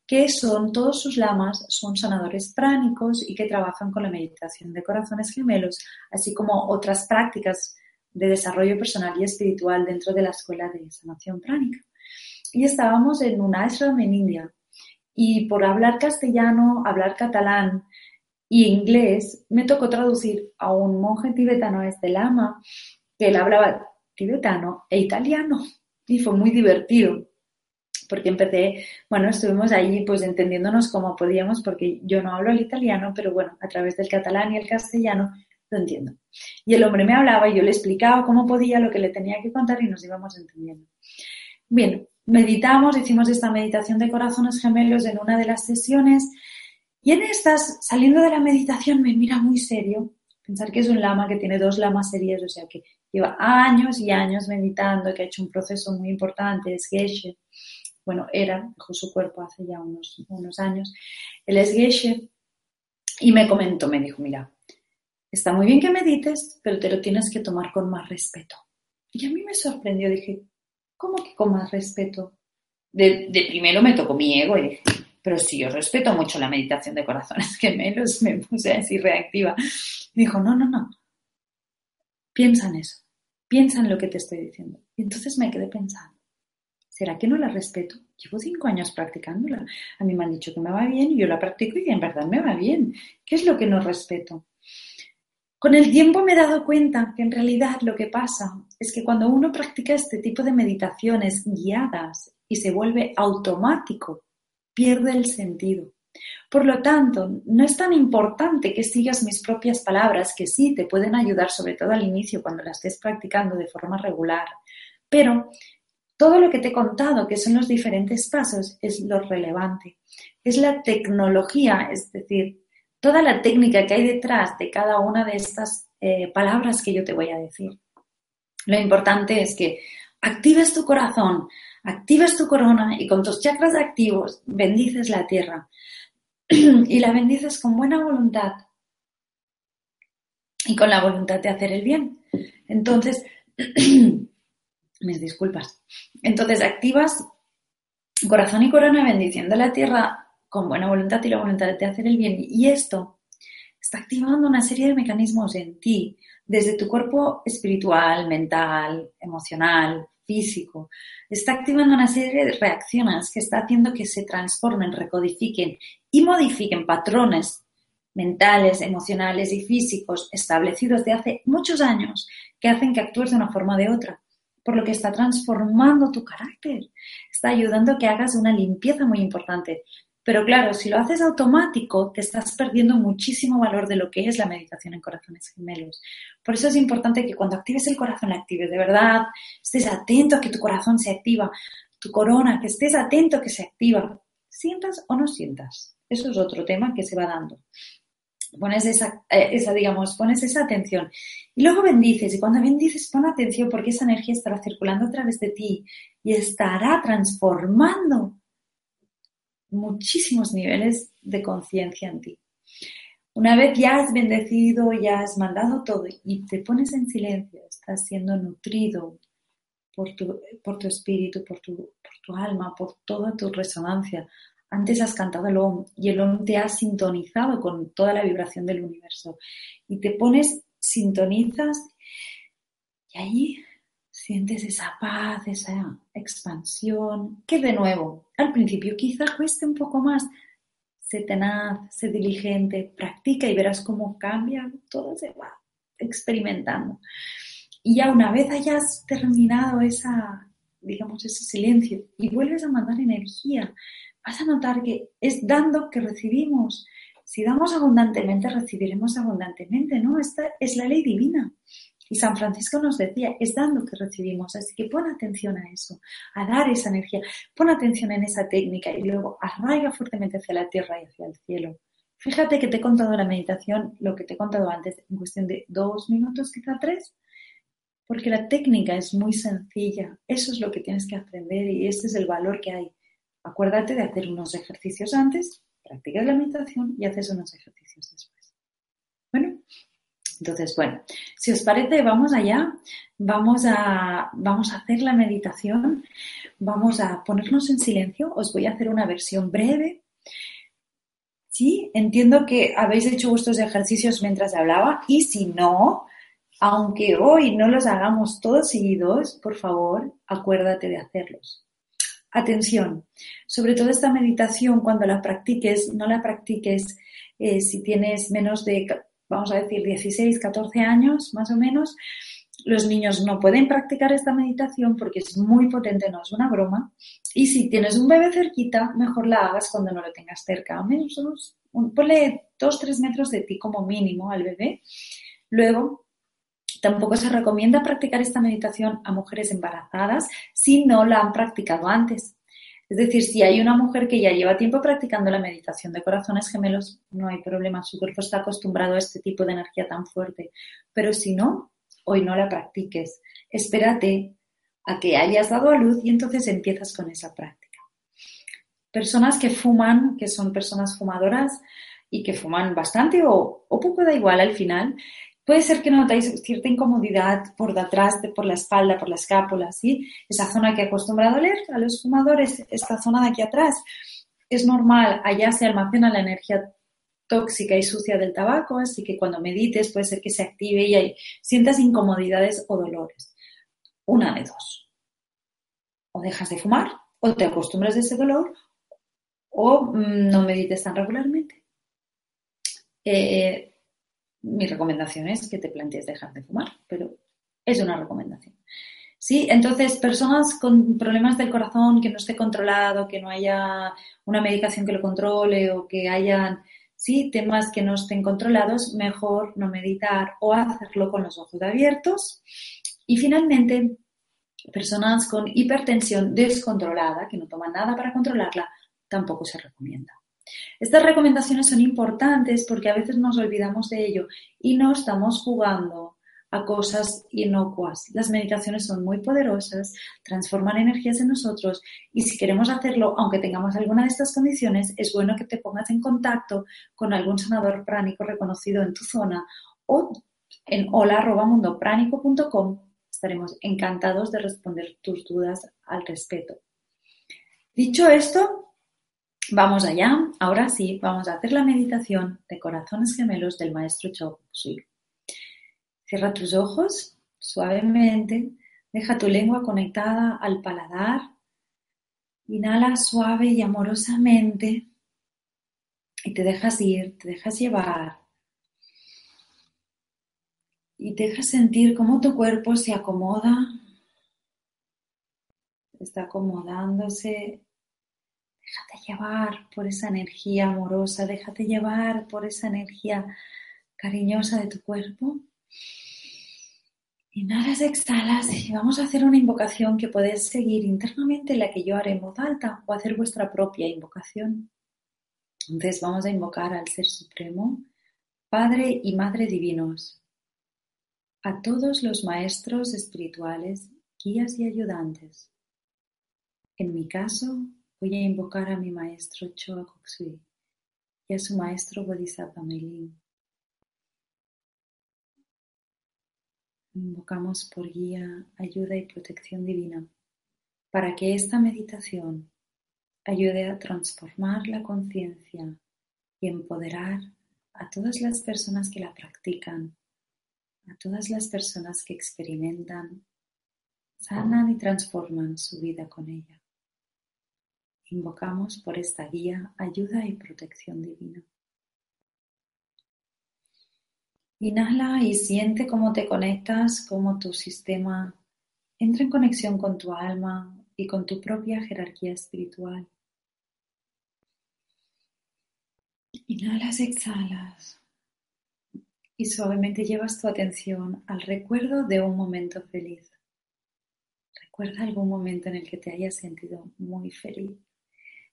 S3: que son, todos sus lamas son sanadores pránicos y que trabajan con la meditación de corazones gemelos, así como otras prácticas de desarrollo personal y espiritual dentro de la escuela de sanación pránica. Y estábamos en un ashram en India y por hablar castellano, hablar catalán y inglés, me tocó traducir a un monje tibetano, este lama, que él hablaba tibetano e italiano y fue muy divertido porque empecé, bueno, estuvimos allí pues entendiéndonos como podíamos, porque yo no hablo el italiano, pero bueno, a través del catalán y el castellano lo entiendo. Y el hombre me hablaba y yo le explicaba cómo podía, lo que le tenía que contar y nos íbamos entendiendo. Bien, meditamos, hicimos esta meditación de corazones gemelos en una de las sesiones y en estas, saliendo de la meditación, me mira muy serio. Pensar que es un lama que tiene dos lamas serias, o sea que lleva años y años meditando, que ha hecho un proceso muy importante, es Geshe bueno, era, dejó su cuerpo hace ya unos, unos años, él es Geshe, y me comentó, me dijo, mira, está muy bien que medites, pero te lo tienes que tomar con más respeto. Y a mí me sorprendió, dije, ¿cómo que con más respeto? De, primero me tocó mi ego y dije, pero si yo respeto mucho la meditación de corazones <laughs> gemelos, me puse así reactiva. dijo, no, no, no, piensa en eso, piensa en lo que te estoy diciendo. Y entonces me quedé pensando. ¿Será que no la respeto? Llevo cinco años practicándola. A mí me han dicho que me va bien y yo la practico y en verdad me va bien. ¿Qué es lo que no respeto? Con el tiempo me he dado cuenta que en realidad lo que pasa es que cuando uno practica este tipo de meditaciones guiadas y se vuelve automático, pierde el sentido. Por lo tanto, no es tan importante que sigas mis propias palabras, que sí te pueden ayudar, sobre todo al inicio, cuando las estés practicando de forma regular. Pero todo lo que te he contado, que son los diferentes pasos, es lo relevante. Es la tecnología, es decir, toda la técnica que hay detrás de cada una de estas eh, palabras que yo te voy a decir. Lo importante es que actives tu corazón, actives tu corona y con tus chakras activos bendices la tierra. <clears throat> y la bendices con buena voluntad y con la voluntad de hacer el bien. Entonces, <clears throat> mis disculpas. Entonces activas corazón y corona bendiciendo la tierra con buena voluntad y la voluntad de hacer el bien. Y esto está activando una serie de mecanismos en ti, desde tu cuerpo espiritual, mental, emocional, físico. Está activando una serie de reacciones que está haciendo que se transformen, recodifiquen y modifiquen patrones mentales, emocionales y físicos establecidos de hace muchos años que hacen que actúes de una forma o de otra por lo que está transformando tu carácter, está ayudando a que hagas una limpieza muy importante. Pero claro, si lo haces automático, te estás perdiendo muchísimo valor de lo que es la meditación en corazones gemelos. Por eso es importante que cuando actives el corazón, la actives de verdad, estés atento a que tu corazón se activa, tu corona, que estés atento a que se activa, sientas o no sientas. Eso es otro tema que se va dando pones esa, eh, digamos, pones esa atención. Y luego bendices, y cuando bendices, pon atención porque esa energía estará circulando a través de ti y estará transformando muchísimos niveles de conciencia en ti. Una vez ya has bendecido, ya has mandado todo y te pones en silencio, estás siendo nutrido por tu, por tu espíritu, por tu, por tu alma, por toda tu resonancia, antes has cantado el OM y el OM te ha sintonizado con toda la vibración del universo. Y te pones, sintonizas y ahí sientes esa paz, esa expansión, que de nuevo, al principio quizá cueste un poco más. Sé tenaz, sé diligente, practica y verás cómo cambia, todo se va experimentando. Y ya una vez hayas terminado esa, digamos, ese silencio y vuelves a mandar energía, vas a notar que es dando que recibimos. Si damos abundantemente, recibiremos abundantemente, ¿no? Esta es la ley divina. Y San Francisco nos decía, es dando que recibimos, así que pon atención a eso, a dar esa energía, pon atención en esa técnica y luego arraiga fuertemente hacia la tierra y hacia el cielo. Fíjate que te he contado la meditación, lo que te he contado antes, en cuestión de dos minutos, quizá tres, porque la técnica es muy sencilla. Eso es lo que tienes que aprender y ese es el valor que hay. Acuérdate de hacer unos ejercicios antes, practicas la meditación y haces unos ejercicios después. Entonces, bueno, si os parece, vamos allá, vamos a, vamos a hacer la meditación, vamos a ponernos en silencio, os voy a hacer una versión breve. Sí, entiendo que habéis hecho vuestros ejercicios mientras hablaba y si no, aunque hoy no los hagamos todos seguidos, por favor, acuérdate de hacerlos. Atención, sobre todo esta meditación, cuando la practiques, no la practiques eh, si tienes menos de, vamos a decir, 16, 14 años, más o menos. Los niños no pueden practicar esta meditación porque es muy potente, no es una broma. Y si tienes un bebé cerquita, mejor la hagas cuando no lo tengas cerca. A menos ponle 2-3 metros de ti como mínimo al bebé. Luego, Tampoco se recomienda practicar esta meditación a mujeres embarazadas si no la han practicado antes. Es decir, si hay una mujer que ya lleva tiempo practicando la meditación de corazones gemelos, no hay problema, su cuerpo está acostumbrado a este tipo de energía tan fuerte. Pero si no, hoy no la practiques. Espérate a que hayas dado a luz y entonces empiezas con esa práctica. Personas que fuman, que son personas fumadoras y que fuman bastante o, poco da igual al final, Puede ser que notáis cierta incomodidad por detrás, por la espalda, por la escápula, ¿sí? Esa zona que acostumbra a doler a los fumadores, esta zona de aquí atrás, es normal, allá se almacena la energía tóxica y sucia del tabaco, así que cuando medites puede ser que se active y sientas incomodidades o dolores. Una de dos. O dejas de fumar, o te acostumbras a ese dolor, o mm, no medites tan regularmente. Eh, mi recomendación es que te plantees dejar de fumar, pero es una recomendación. Sí, entonces personas con problemas del corazón que no esté controlado, que no haya una medicación que lo controle o que hayan sí temas que no estén controlados, mejor no meditar o hacerlo con los ojos abiertos. Y finalmente, personas con hipertensión descontrolada, que no toman nada para controlarla, tampoco se recomienda. Estas recomendaciones son importantes porque a veces nos olvidamos de ello y no estamos jugando a cosas inocuas. Las meditaciones son muy poderosas, transforman energías en nosotros y si queremos hacerlo, aunque tengamos alguna de estas condiciones, es bueno que te pongas en contacto con algún sanador pránico reconocido en tu zona o en hola.mundopránico.com. Estaremos encantados de responder tus dudas al respecto. Dicho esto, Vamos allá, ahora sí, vamos a hacer la meditación de corazones gemelos del maestro Chokusui. Cierra tus ojos suavemente, deja tu lengua conectada al paladar, inhala suave y amorosamente. Y te dejas ir, te dejas llevar. Y te dejas sentir cómo tu cuerpo se acomoda, está acomodándose Déjate llevar por esa energía amorosa, déjate llevar por esa energía cariñosa de tu cuerpo. Inhalas, exhalas y vamos a hacer una invocación que podéis seguir internamente, la que yo haré en voz alta o hacer vuestra propia invocación. Entonces vamos a invocar al Ser Supremo, Padre y Madre Divinos, a todos los maestros espirituales, guías y ayudantes. En mi caso, Voy a invocar a mi maestro Choa Koksui y a su maestro Bodhisattva Meilin. Invocamos por guía, ayuda y protección divina para que esta meditación ayude a transformar la conciencia y empoderar a todas las personas que la practican, a todas las personas que experimentan, sanan y transforman su vida con ella. Invocamos por esta guía, ayuda y protección divina. Inhala y siente cómo te conectas, cómo tu sistema entra en conexión con tu alma y con tu propia jerarquía espiritual. Inhalas, exhalas. y suavemente llevas tu atención al recuerdo de un momento feliz. Recuerda algún momento en el que te hayas sentido muy feliz,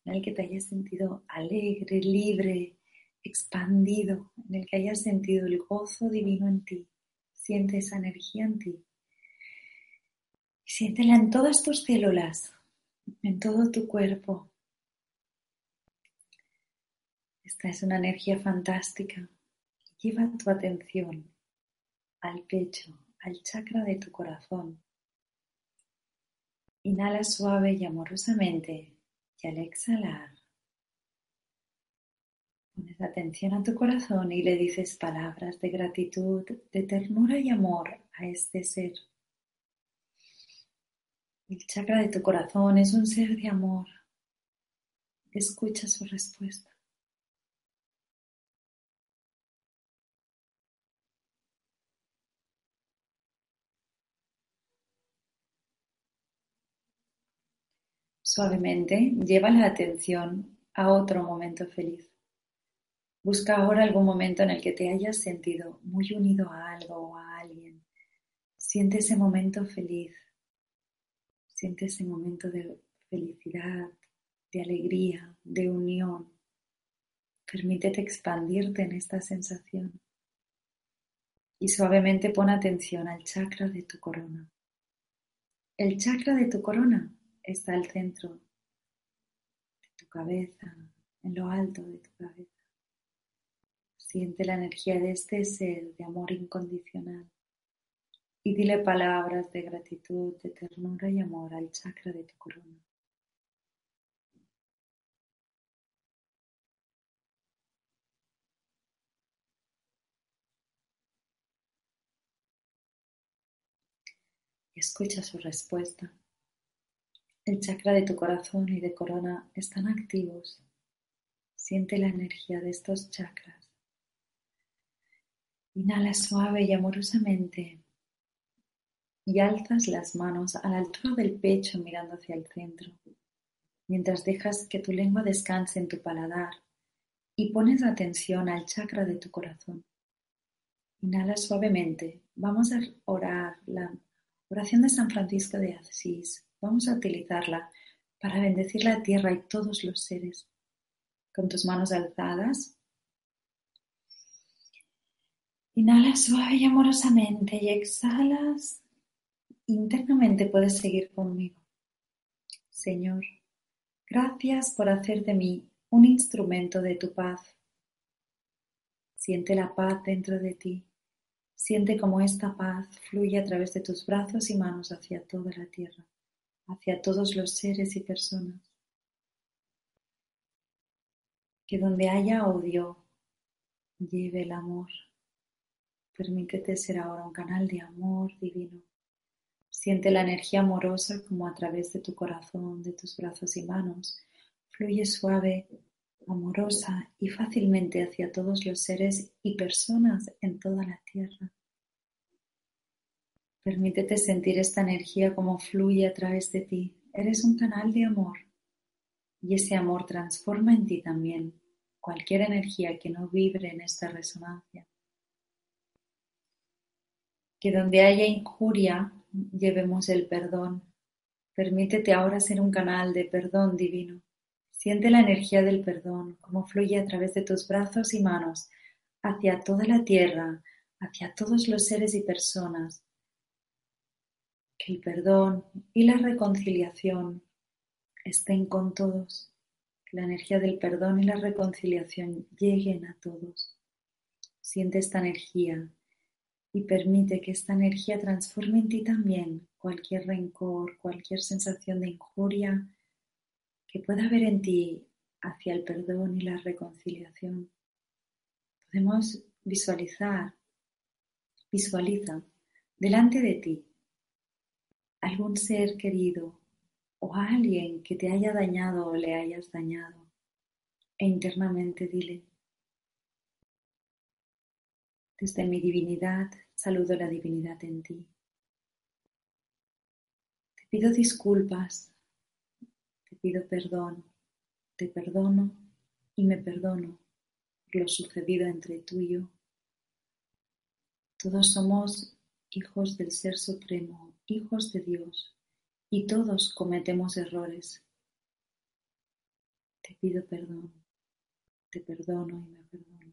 S3: en el que te hayas sentido alegre, libre, expandido, en el que hayas sentido el gozo divino en ti. Siente esa energía en ti. Siéntela en todas tus células, en todo tu cuerpo. Esta es una energía fantástica Lleva tu atención al pecho, al chakra de tu corazón. Inhala suave y amorosamente y al exhalar pones atención a tu corazón y le dices palabras de gratitud, de ternura y amor a este ser. El chakra de tu corazón es un ser de amor. Escucha su respuesta. Suavemente lleva la atención a otro momento feliz. Busca ahora algún momento en el que te hayas sentido muy unido a algo o a alguien. Siente ese momento feliz. Siente ese momento de felicidad, de alegría, de unión. Permítete expandirte en esta sensación. Y suavemente pon atención al chakra de tu corona. El chakra de tu corona está al centro de tu cabeza, en lo alto de tu cabeza. Siente la energía de este ser de amor incondicional y dile palabras de gratitud, de ternura y amor al chakra de tu corona. escucha su respuesta. El chakra de tu corazón y de corona están activos. Siente la energía de estos chakras. Inhala suave y amorosamente y alzas las manos a la altura del pecho mirando hacia el centro, mientras dejas que tu lengua descanse en tu paladar y pones atención al chakra de tu corazón. Inhala suavemente. Vamos a orar la oración de San Francisco de Asís Vamos a utilizarla para bendecir la tierra y todos los seres. Con tus manos alzadas. Inhala suave y amorosamente y exhalas. Internamente puedes seguir conmigo. Señor, gracias por hacer de mí un instrumento de tu paz. Siente la paz dentro de ti. Siente cómo esta paz fluye a través de tus brazos y manos hacia toda la tierra hacia todos los seres y personas. Que donde haya odio, lleve el amor. Permítete ser ahora un canal de amor divino. Siente la energía amorosa como a través de tu corazón, de tus brazos y manos. Fluye suave, amorosa y fácilmente hacia todos los seres y personas en toda la tierra. Permítete sentir esta energía como fluye a través de ti. Eres un canal de amor y ese amor transforma en ti también cualquier energía que no vibre en esta resonancia. Que donde haya injuria llevemos el perdón. Permítete ahora ser un canal de perdón divino. Siente la energía del perdón, como fluye a través de tus brazos y manos hacia toda la tierra, hacia todos los seres y personas que el perdón y la reconciliación estén con todos, que la energía del perdón y la reconciliación lleguen a todos. Siente esta energía y permite que esta energía transforme en ti también cualquier rencor, cualquier sensación de injuria que pueda haber en ti hacia el perdón y la reconciliación. Podemos visualizar, visualiza delante de ti algún ser querido o alguien que te haya dañado o le hayas dañado e internamente dile, desde mi divinidad saludo la divinidad en ti. Te pido disculpas, te pido perdón, te perdono y me perdono por lo sucedido entre tú y yo. Todos somos hijos del Ser Supremo, hijos de Dios, y todos cometemos errores. Te pido perdón, te perdono y me perdono.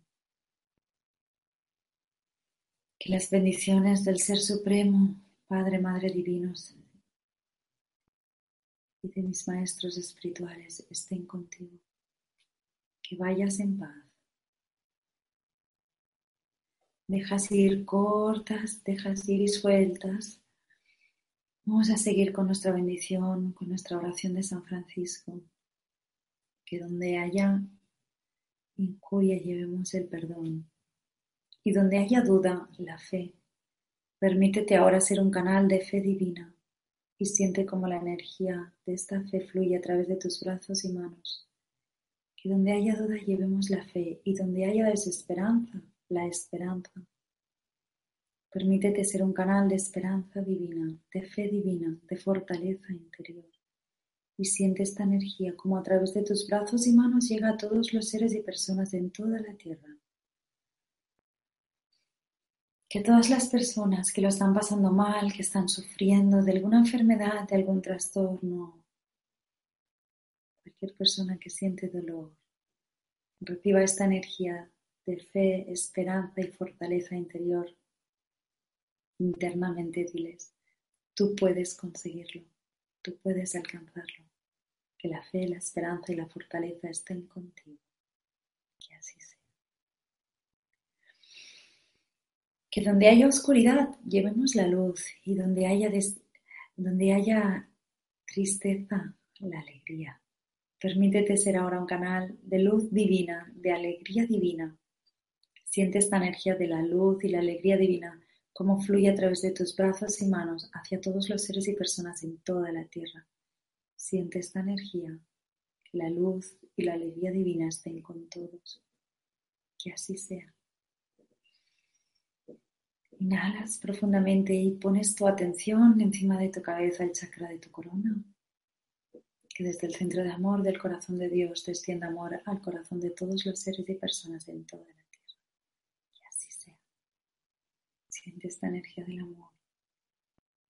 S3: Que las bendiciones del Ser Supremo, Padre, Madre Divinos, y de mis maestros espirituales estén contigo. Que vayas en paz. Dejas ir cortas, dejas ir y sueltas. Vamos a seguir con nuestra bendición, con nuestra oración de San Francisco. Que donde haya incuria llevemos el perdón. Y donde haya duda, la fe. Permítete ahora ser un canal de fe divina y siente como la energía de esta fe fluye a través de tus brazos y manos. Que donde haya duda llevemos la fe y donde haya desesperanza, la esperanza. Permítete ser un canal de esperanza divina, de fe divina, de fortaleza interior. Y siente esta energía como a través de tus brazos y manos llega a todos los seres y personas en toda la tierra que todas las personas que lo están pasando mal, que están sufriendo de alguna enfermedad, de algún trastorno, cualquier persona que siente dolor, reciba esta energía de fe, esperanza y fortaleza interior. Internamente diles, tú puedes conseguirlo, tú puedes alcanzarlo, que la fe, la esperanza y la fortaleza estén contigo. Que así sea. Que donde haya oscuridad, llevemos la luz y donde haya, donde haya tristeza, la alegría. Permítete ser ahora un canal de luz divina, de alegría divina. Siente esta energía de la luz y la alegría divina como fluye a través de tus brazos y manos hacia todos los seres y personas en toda la tierra. Siente esta energía, la luz y la alegría divina estén con todos. Que así sea. Inhalas profundamente y pones tu atención encima de tu cabeza, el chakra de tu corona. Que desde el centro de amor del corazón de Dios descienda amor al corazón de todos los seres y personas en toda la tierra. Que así sea. Siente esta energía del amor,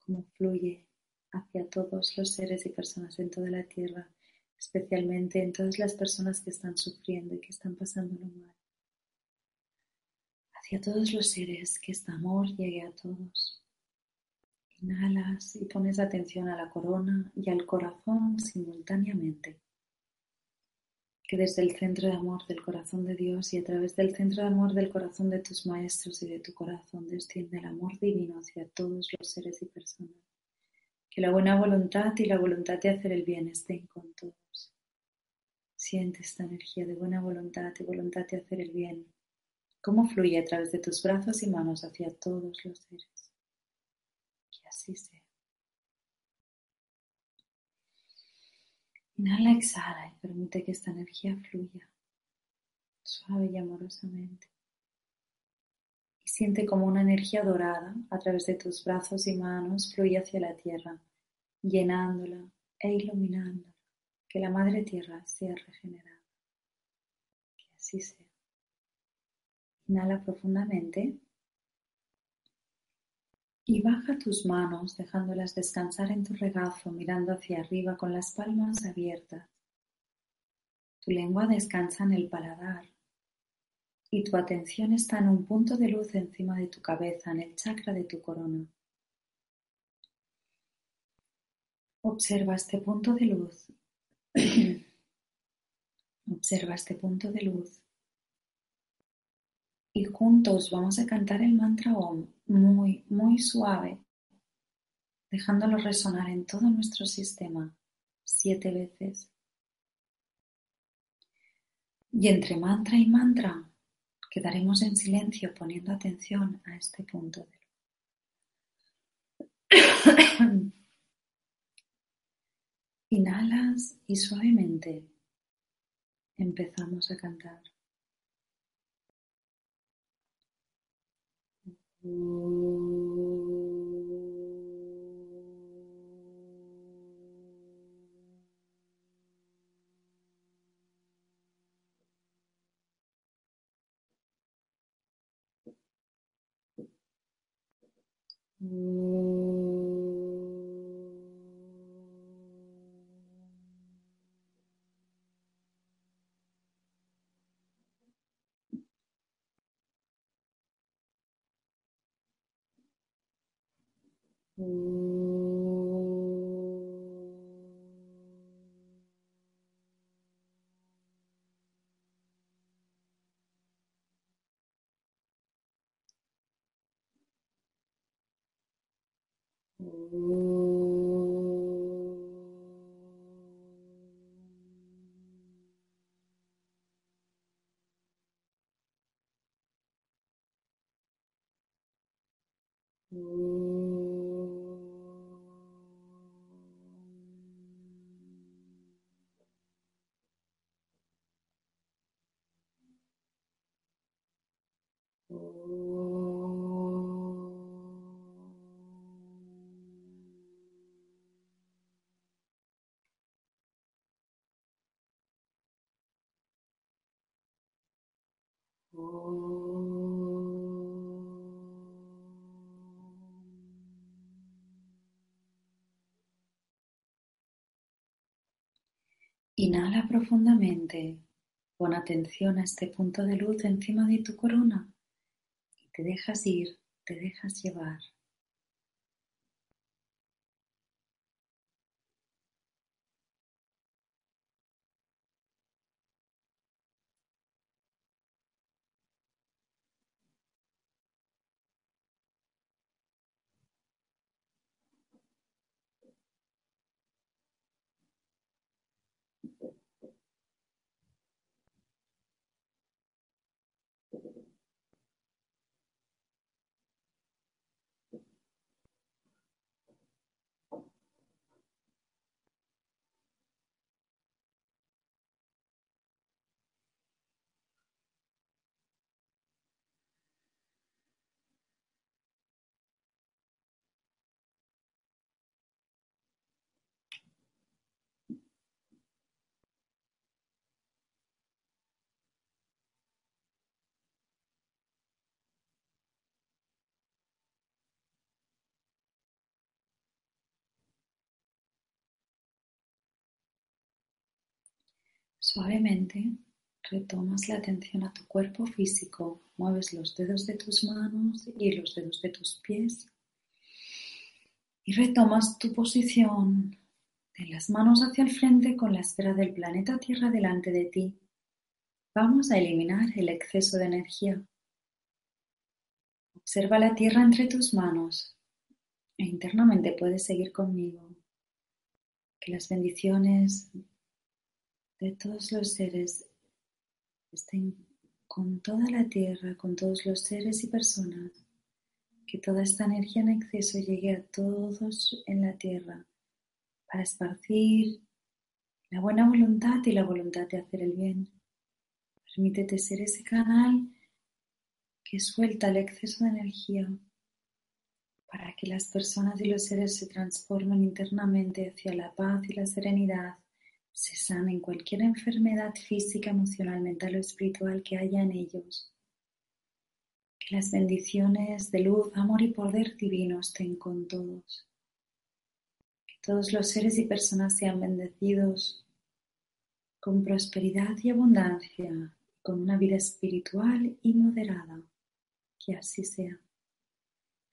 S3: como fluye hacia todos los seres y personas en toda la tierra, especialmente en todas las personas que están sufriendo y que están pasándolo mal hacia todos los seres, que este amor llegue a todos. Inhalas y pones atención a la corona y al corazón simultáneamente. Que desde el centro de amor del corazón de Dios y a través del centro de amor del corazón de tus maestros y de tu corazón desciende el amor divino hacia todos los seres y personas. Que la buena voluntad y la voluntad de hacer el bien estén con todos. Siente esta energía de buena voluntad y voluntad de hacer el bien cómo fluye a través de tus brazos y manos hacia todos los seres. Que así sea. Inhala, exhala y permite que esta energía fluya suave y amorosamente. Y siente como una energía dorada a través de tus brazos y manos fluye hacia la tierra, llenándola e iluminándola. Que la madre tierra sea regenerada. Que así sea. Inhala profundamente y baja tus manos dejándolas descansar en tu regazo mirando hacia arriba con las palmas abiertas. Tu lengua descansa en el paladar y tu atención está en un punto de luz encima de tu cabeza, en el chakra de tu corona. Observa este punto de luz. <clears throat> Observa este punto de luz y juntos vamos a cantar el mantra OM muy, muy suave, dejándolo resonar en todo nuestro sistema siete veces. Y entre mantra y mantra quedaremos en silencio poniendo atención a este punto de <coughs> Inhalas y suavemente empezamos a cantar. Mm. Ooh. Mm -hmm. Inhala profundamente. Pon atención a este punto de luz encima de tu corona y te dejas ir, te dejas llevar. Suavemente retomas la atención a tu cuerpo físico, mueves los dedos de tus manos y los dedos de tus pies y retomas tu posición de las manos hacia el frente con la esfera del planeta Tierra delante de ti. Vamos a eliminar el exceso de energía. Observa la Tierra entre tus manos e internamente puedes seguir conmigo. Que las bendiciones de todos los seres estén con toda la tierra, con todos los seres y personas, que toda esta energía en exceso llegue a todos en la tierra para esparcir la buena voluntad y la voluntad de hacer el bien. Permítete ser ese canal que suelta el exceso de energía para que las personas y los seres se transformen internamente hacia la paz y la serenidad se sanen cualquier enfermedad física, emocional, mental o espiritual que haya en ellos. Que las bendiciones de luz, amor y poder divino estén con todos. Que todos los seres y personas sean bendecidos con prosperidad y abundancia, con una vida espiritual y moderada. Que así sea.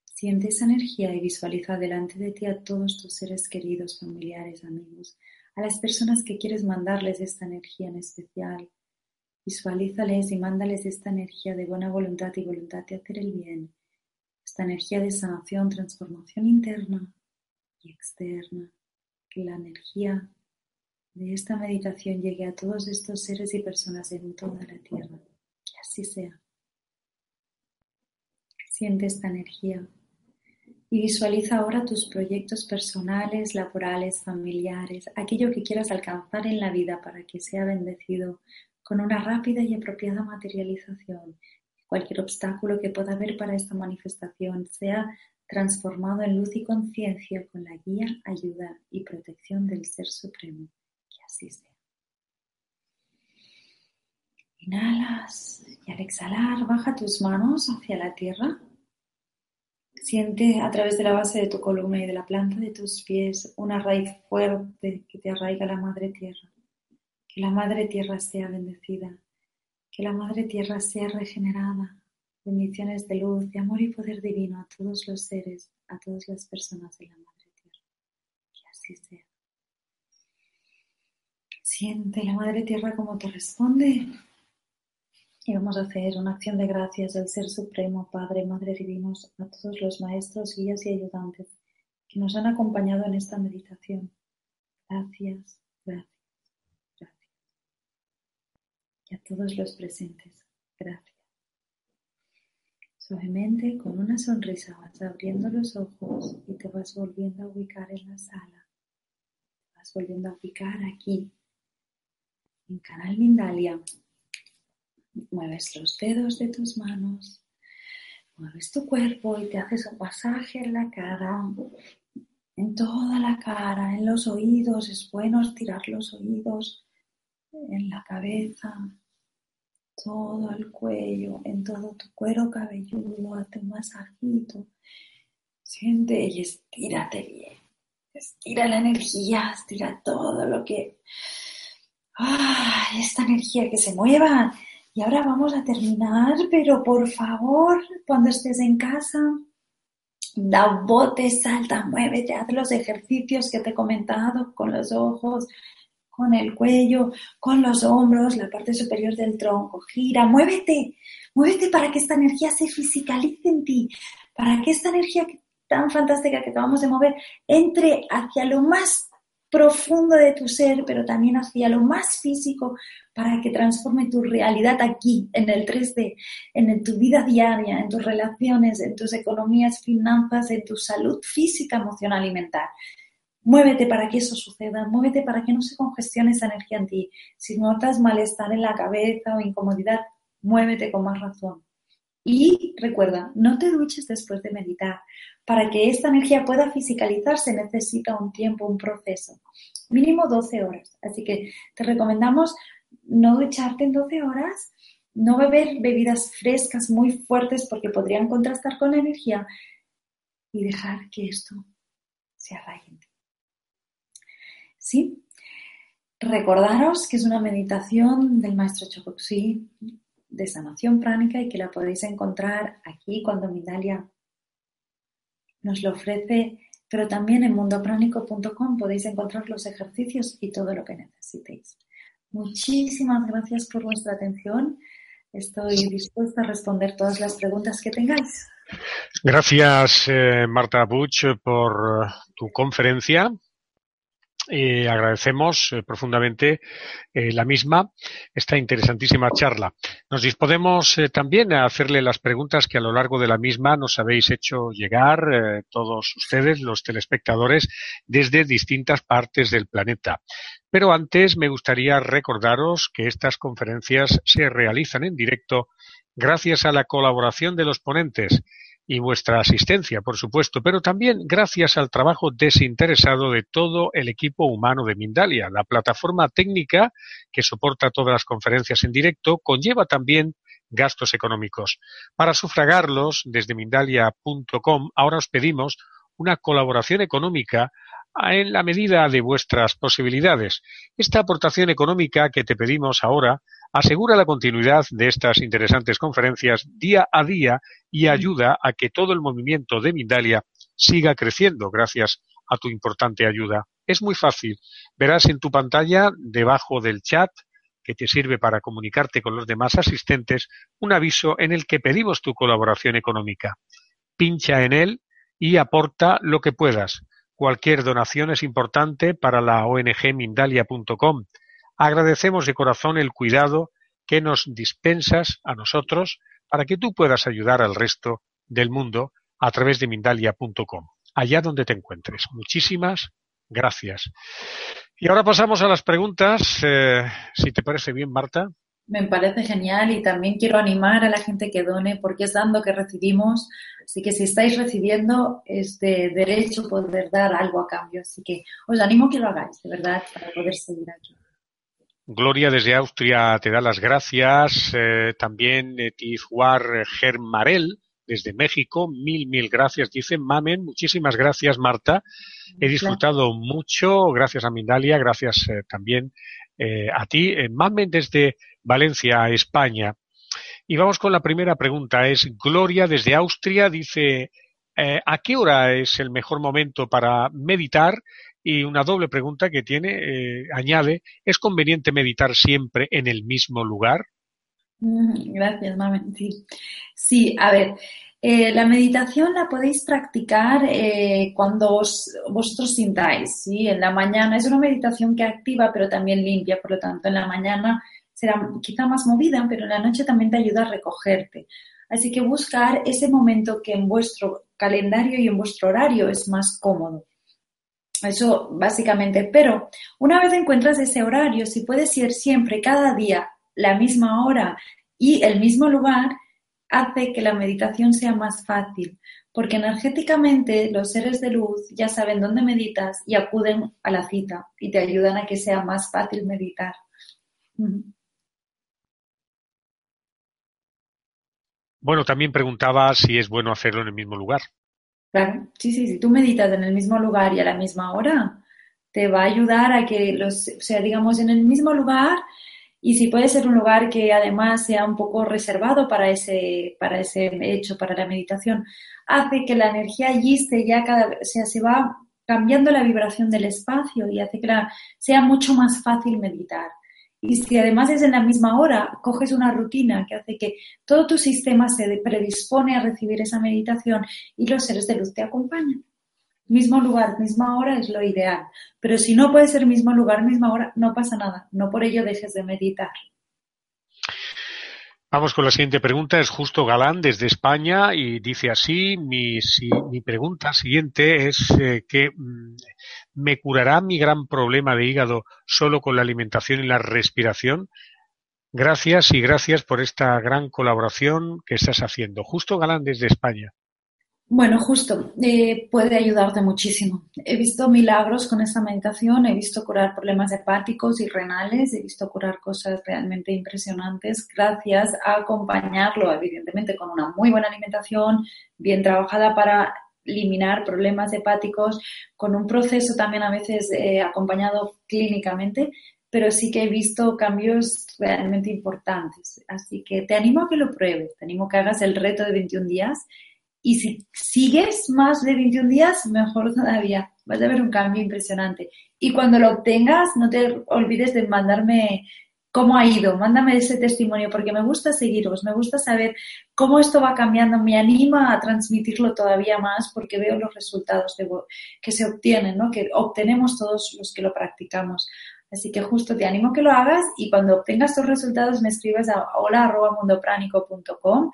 S3: Siente esa energía y visualiza delante de ti a todos tus seres queridos, familiares, amigos, a las personas que quieres mandarles esta energía en especial. Visualízales y mándales esta energía de buena voluntad y voluntad de hacer el bien, esta energía de sanación, transformación interna y externa, que la energía de esta meditación llegue a todos estos seres y personas en toda la tierra. Que así sea. Siente esta energía y visualiza ahora tus proyectos personales, laborales, familiares, aquello que quieras alcanzar en la vida para que sea bendecido con una rápida y apropiada materialización. Cualquier obstáculo que pueda haber para esta manifestación sea transformado en luz y conciencia con la guía, ayuda y protección del Ser Supremo. Que así sea. Inhalas y al exhalar baja tus manos hacia la tierra Siente a través de la base de tu columna y de la planta de tus pies una raíz fuerte que te arraiga la Madre Tierra. Que la Madre Tierra sea bendecida. Que la Madre Tierra sea regenerada. Bendiciones de luz, de amor y poder divino a todos los seres, a todas las personas de la Madre Tierra. Que así sea. Siente la Madre Tierra como te responde y vamos a hacer una acción de gracias del Ser Supremo, Padre, Madre Divinos, a todos los maestros, guías y ayudantes que nos han acompañado en esta meditación. Gracias, gracias, gracias. Y a todos los presentes, gracias. Suavemente, con una sonrisa, vas abriendo los ojos y te vas volviendo a ubicar en la sala. Vas volviendo a ubicar aquí, en Canal Mindalia Mueves los dedos de tus manos, mueves tu cuerpo y te haces un masaje en la cara, en toda la cara, en los oídos. Es bueno estirar los oídos, en la cabeza, todo el cuello, en todo tu cuero cabelludo, hazte un masajito. Siente y estírate bien. Estira la energía, estira todo lo que... ¡Ah! Esta energía que se mueva y ahora vamos a terminar, pero por favor, cuando estés en casa, da un bote, salta, muévete, haz los ejercicios que te he comentado con los ojos, con el cuello, con los hombros, la parte superior del tronco. Gira, muévete, muévete para que esta energía se fisicalice en ti, para que esta energía tan fantástica que acabamos de mover entre hacia lo más profundo de tu ser, pero también hacia lo más físico, para que transforme tu realidad aquí, en el 3D, en tu vida diaria, en tus relaciones, en tus economías, finanzas, en tu salud física, emocional y mental. Muévete para que eso suceda, muévete para que no se congestione esa energía en ti. Si notas malestar en la cabeza o incomodidad, muévete con más razón. Y recuerda, no te duches después de meditar. Para que esta energía pueda fisicalizarse necesita un tiempo, un proceso. Mínimo 12 horas. Así que te recomendamos no ducharte en 12 horas, no beber bebidas frescas muy fuertes porque podrían contrastar con la energía y dejar que esto se arraigue. ¿Sí? Recordaros que es una meditación del maestro Chokoksui de sanación pránica y que la podéis encontrar aquí cuando Mindalia nos lo ofrece, pero también en mundopránico.com podéis encontrar los ejercicios y todo lo que necesitéis. Muchísimas gracias por vuestra atención. Estoy dispuesta a responder todas las preguntas que tengáis.
S2: Gracias, eh, Marta Buch, por tu conferencia eh, agradecemos eh, profundamente eh, la misma, esta interesantísima charla. Nos disponemos también a hacerle las preguntas que a lo largo de la misma nos habéis hecho llegar todos ustedes, los telespectadores, desde distintas partes del planeta. Pero antes me gustaría recordaros que estas conferencias se realizan en directo gracias a la colaboración de los ponentes y vuestra asistencia, por supuesto, pero también gracias al trabajo desinteresado de todo el equipo humano de Mindalia. La plataforma técnica que soporta todas las conferencias en directo conlleva también gastos económicos. Para sufragarlos desde mindalia.com, ahora os pedimos una colaboración económica en la medida de vuestras posibilidades. Esta aportación económica que te pedimos ahora asegura la continuidad de estas interesantes conferencias día a día y ayuda a que todo el movimiento de Mindalia siga creciendo gracias a tu importante ayuda. Es muy fácil. Verás en tu pantalla, debajo del chat, que te sirve para comunicarte con los demás asistentes, un aviso en el que pedimos tu colaboración económica. Pincha en él y aporta lo que puedas. Cualquier donación es importante para la ONG Mindalia.com Agradecemos de corazón el cuidado que nos dispensas a nosotros para que tú puedas ayudar al resto del mundo a través de Mindalia.com, allá donde te encuentres. Muchísimas gracias. Y ahora pasamos a las preguntas, eh, si te parece bien, Marta.
S3: Me parece genial y también quiero animar a la gente que done porque es dando que recibimos. Así que si estáis recibiendo, es de derecho poder dar algo a cambio. Así que os animo que lo hagáis, de verdad, para poder seguir aquí.
S2: Gloria desde Austria te da las gracias. Eh, también eh, Germarel desde México. Mil, mil gracias. Dice Mamen, muchísimas gracias, Marta. He disfrutado mucho. Gracias a Mindalia, gracias eh, también eh, a ti. Eh, Mamen desde Valencia, España. Y vamos con la primera pregunta. Es Gloria desde Austria. Dice, ¿a qué hora es el mejor momento para meditar? Y una doble pregunta que tiene, añade, ¿es conveniente meditar siempre en el mismo lugar?
S3: Gracias, Mamen. Sí, a ver, eh, la meditación la podéis practicar eh, cuando vosotros sintáis, ¿sí? En la mañana es una meditación que activa pero también limpia, por lo tanto en la mañana será quizá más movida, pero en la noche también te ayuda a recogerte. Así que buscar ese momento que en vuestro calendario y en vuestro horario es más cómodo. Eso básicamente, pero una vez encuentras ese horario, si puedes ir siempre, cada día, la misma hora y el mismo lugar, hace que la meditación sea más fácil, porque energéticamente los seres de luz ya saben dónde meditas y acuden a la cita y te ayudan a que sea más fácil meditar.
S2: Bueno, también preguntaba si es bueno hacerlo en el mismo lugar.
S3: Claro, sí, sí, si tú meditas en el mismo lugar y a la misma hora, te va a ayudar a que los, o sea, digamos, en el mismo lugar y si puede ser un lugar que además sea un poco reservado para ese, para ese hecho, para la meditación, hace que la energía allí esté ya cada vez, o sea, se va cambiando la vibración del espacio y hace que sea mucho más fácil meditar. Y si además es en la misma hora, coges una rutina que hace que todo tu sistema se predispone a recibir esa meditación y los seres de luz te acompañan mismo lugar, misma hora es lo ideal. Pero si no puede ser mismo lugar, misma hora, no pasa nada. No por ello dejes de meditar.
S2: Vamos con la siguiente pregunta. Es Justo Galán desde España y dice así, mi, mi pregunta siguiente es eh, que mm, ¿me curará mi gran problema de hígado solo con la alimentación y la respiración? Gracias y gracias por esta gran colaboración que estás haciendo. Justo Galán desde España.
S3: Bueno, justo, eh, puede ayudarte muchísimo. He visto milagros con esta meditación, he visto curar problemas hepáticos y renales, he visto curar cosas realmente impresionantes gracias a acompañarlo, evidentemente, con una muy buena alimentación, bien trabajada para eliminar problemas hepáticos, con un proceso también a veces eh, acompañado clínicamente, pero sí que he visto cambios realmente importantes. Así que te animo a que lo pruebes, te animo a que hagas el reto de 21 días y si sigues más de 21 días, mejor todavía. Vas a ver un cambio impresionante. Y cuando lo obtengas, no te olvides de mandarme cómo ha ido. Mándame ese testimonio porque me gusta seguiros, me gusta saber cómo esto va cambiando. Me anima a transmitirlo todavía más porque veo los resultados que se obtienen, ¿no? que obtenemos todos los que lo practicamos. Así que justo te animo a que lo hagas y cuando obtengas tus resultados me escribes a hola.mundopránico.com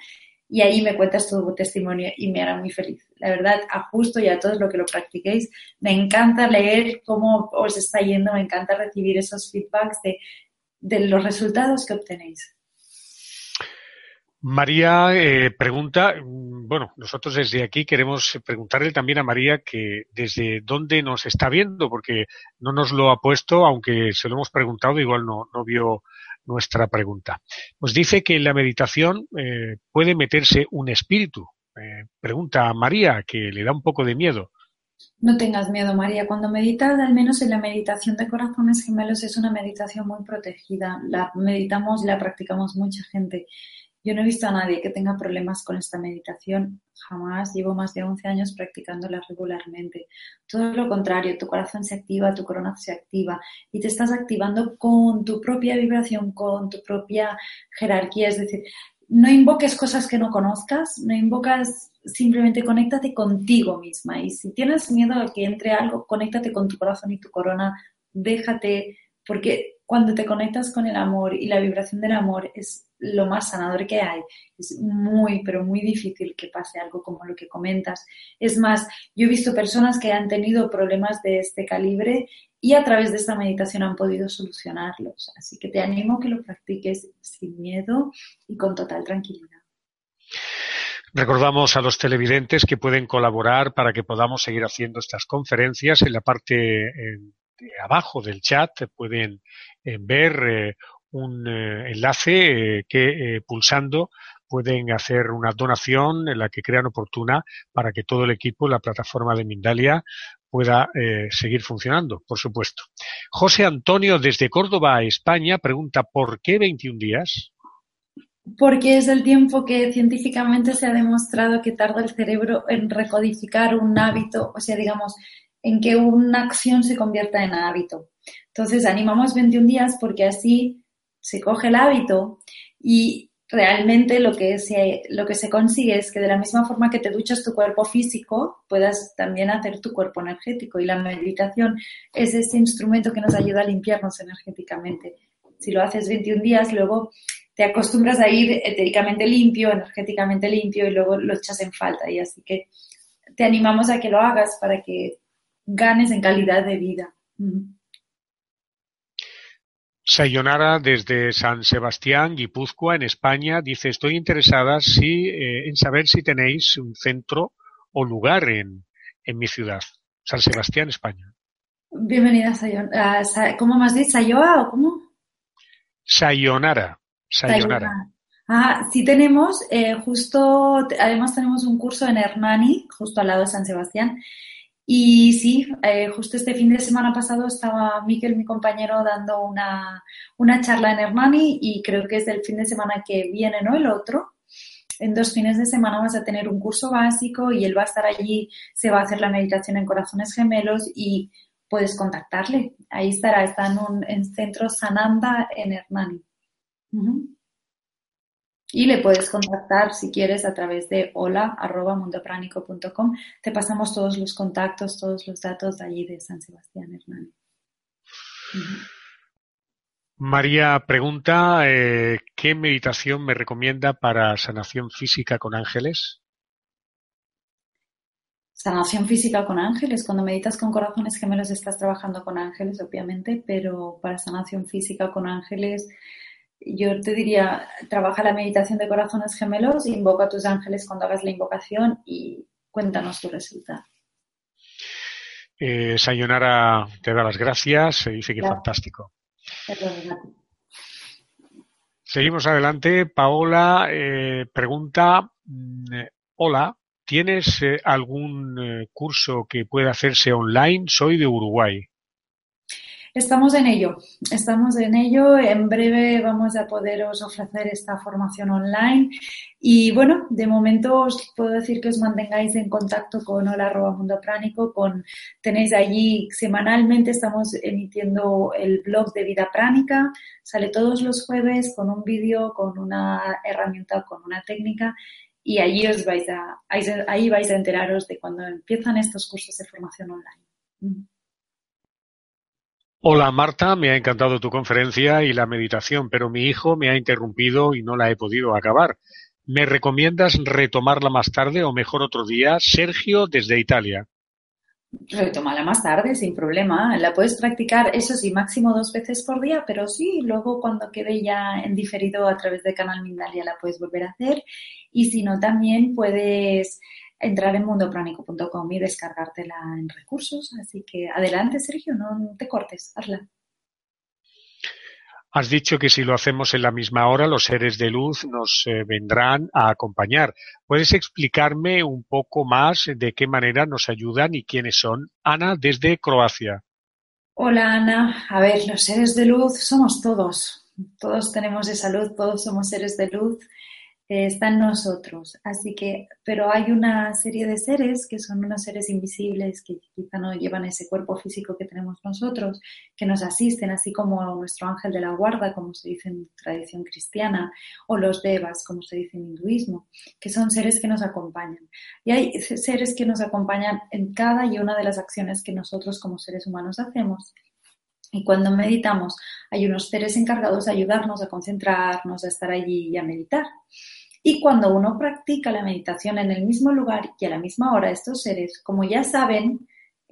S3: y ahí me cuentas tu testimonio y me hará muy feliz. La verdad, a justo y a todos lo que lo practiquéis, me encanta leer cómo os está yendo, me encanta recibir esos feedbacks de, los resultados que obtenéis.
S2: María eh, pregunta, bueno, nosotros desde aquí queremos preguntarle también a María que desde dónde nos está viendo, porque no nos lo ha puesto, aunque se lo hemos preguntado, igual no, no vio nuestra pregunta. Nos dice que en la meditación eh, puede meterse un espíritu. Eh, pregunta a María, que le da un poco de miedo.
S3: No tengas miedo, María. Cuando meditas, al menos en la meditación de corazones gemelos, es una meditación muy protegida. La meditamos la practicamos mucha gente. Yo no he visto a nadie que tenga problemas con esta meditación, jamás. Llevo más de 11 años practicándola regularmente. Todo lo contrario, tu corazón se activa, tu corona se activa y te estás activando con tu propia vibración, con tu propia jerarquía. Es decir, no invoques cosas que no conozcas, no invocas, simplemente conéctate contigo misma. Y si tienes miedo a que entre algo, conéctate con tu corazón y tu corona, déjate, porque cuando te conectas con el amor y la vibración del amor es lo más sanador que hay. Es muy, pero muy difícil que pase algo como lo que comentas. Es más, yo he visto personas que han tenido problemas de este calibre y a través de esta meditación han podido solucionarlos. Así que te animo a que lo practiques sin miedo y con total tranquilidad.
S2: Recordamos a los televidentes que pueden colaborar para que podamos seguir haciendo estas conferencias. En la parte abajo del chat pueden eh, ver eh, un eh, enlace eh, que pulsando pueden hacer una donación en la que crean oportuna para que todo el equipo, la plataforma de Mindalia, pueda eh, seguir funcionando, por supuesto. José Antonio, desde Córdoba, España, pregunta ¿por qué 21 días?
S3: Porque es el tiempo que científicamente se ha demostrado que tarda el cerebro en recodificar un hábito, o sea, digamos, en que una acción se convierta en hábito. Entonces, animamos 21 días porque así se coge el hábito y realmente lo que, se, lo que se consigue es que de la misma forma que te duchas tu cuerpo físico, puedas también hacer tu cuerpo energético. Y la meditación es ese instrumento que nos ayuda a limpiarnos energéticamente. Si lo haces 21 días, luego te acostumbras a ir etéricamente limpio, energéticamente limpio y luego lo echas en falta. Y así que te animamos a que lo hagas para que ganes en calidad de vida.
S2: Sayonara desde San Sebastián, Guipúzcoa, en España, dice, estoy interesada si, eh, en saber si tenéis un centro o lugar en, en mi ciudad, San Sebastián, España.
S3: Bienvenida, Sayonara. ¿Cómo más dicho? ¿Sayoa o cómo?
S2: Sayonara. Sayonara.
S3: Ah, sí tenemos, eh, justo, además tenemos un curso en Hernani, justo al lado de San Sebastián. Y sí, eh, justo este fin de semana pasado estaba Miquel, mi compañero, dando una, una charla en Hernani y creo que es el fin de semana que viene, ¿no? El otro. En dos fines de semana vas a tener un curso básico y él va a estar allí, se va a hacer la meditación en corazones gemelos y puedes contactarle. Ahí estará, está en un en centro Sananda en Hernani. Y le puedes contactar si quieres a través de hola.mundopranico.com. Te pasamos todos los contactos, todos los datos de allí de San Sebastián, Hernani.
S2: María pregunta, eh, ¿qué meditación me recomienda para sanación física con ángeles?
S3: Sanación física con ángeles. Cuando meditas con corazones gemelos estás trabajando con ángeles, obviamente, pero para sanación física con ángeles yo te diría, trabaja la meditación de corazones gemelos, invoca a tus ángeles cuando hagas la invocación y cuéntanos tu resultado.
S2: Eh, Sayonara te da las gracias, se dice que fantástico. Seguimos adelante. Paola eh, pregunta, mm, hola, ¿tienes eh, algún eh, curso que pueda hacerse online? Soy de Uruguay.
S3: Estamos en ello, estamos en ello. En breve vamos a poderos ofrecer esta formación online. Y bueno, de momento os puedo decir que os mantengáis en contacto con Hola Mundo Pránico. Con, tenéis allí semanalmente, estamos emitiendo el blog de Vida Pránica. Sale todos los jueves con un vídeo, con una herramienta, con una técnica. Y allí os vais a, ahí vais a enteraros de cuando empiezan estos cursos de formación online.
S2: Hola Marta, me ha encantado tu conferencia y la meditación, pero mi hijo me ha interrumpido y no la he podido acabar. ¿Me recomiendas retomarla más tarde o mejor otro día? Sergio desde Italia.
S3: Retómala más tarde, sin problema. La puedes practicar, eso sí, máximo dos veces por día, pero sí, luego cuando quede ya en diferido a través de Canal Mindalia la puedes volver a hacer. Y si no, también puedes entrar en mundopranico.com y descargártela en recursos. Así que adelante, Sergio, no te cortes, hazla.
S2: Has dicho que si lo hacemos en la misma hora, los seres de luz nos eh, vendrán a acompañar. ¿Puedes explicarme un poco más de qué manera nos ayudan y quiénes son? Ana, desde Croacia.
S3: Hola, Ana. A ver, los seres de luz somos todos. Todos tenemos esa luz, todos somos seres de luz está en nosotros. Así que, pero hay una serie de seres que son unos seres invisibles que quizá no llevan ese cuerpo físico que tenemos nosotros, que nos asisten, así como nuestro ángel de la guarda, como se dice en tradición cristiana, o los devas, como se dice en hinduismo, que son seres que nos acompañan. Y hay seres que nos acompañan en cada y una de las acciones que nosotros como seres humanos hacemos. Y cuando meditamos, hay unos seres encargados de ayudarnos a concentrarnos, a estar allí y a meditar. Y cuando uno practica la meditación en el mismo lugar y a la misma hora, estos seres, como ya saben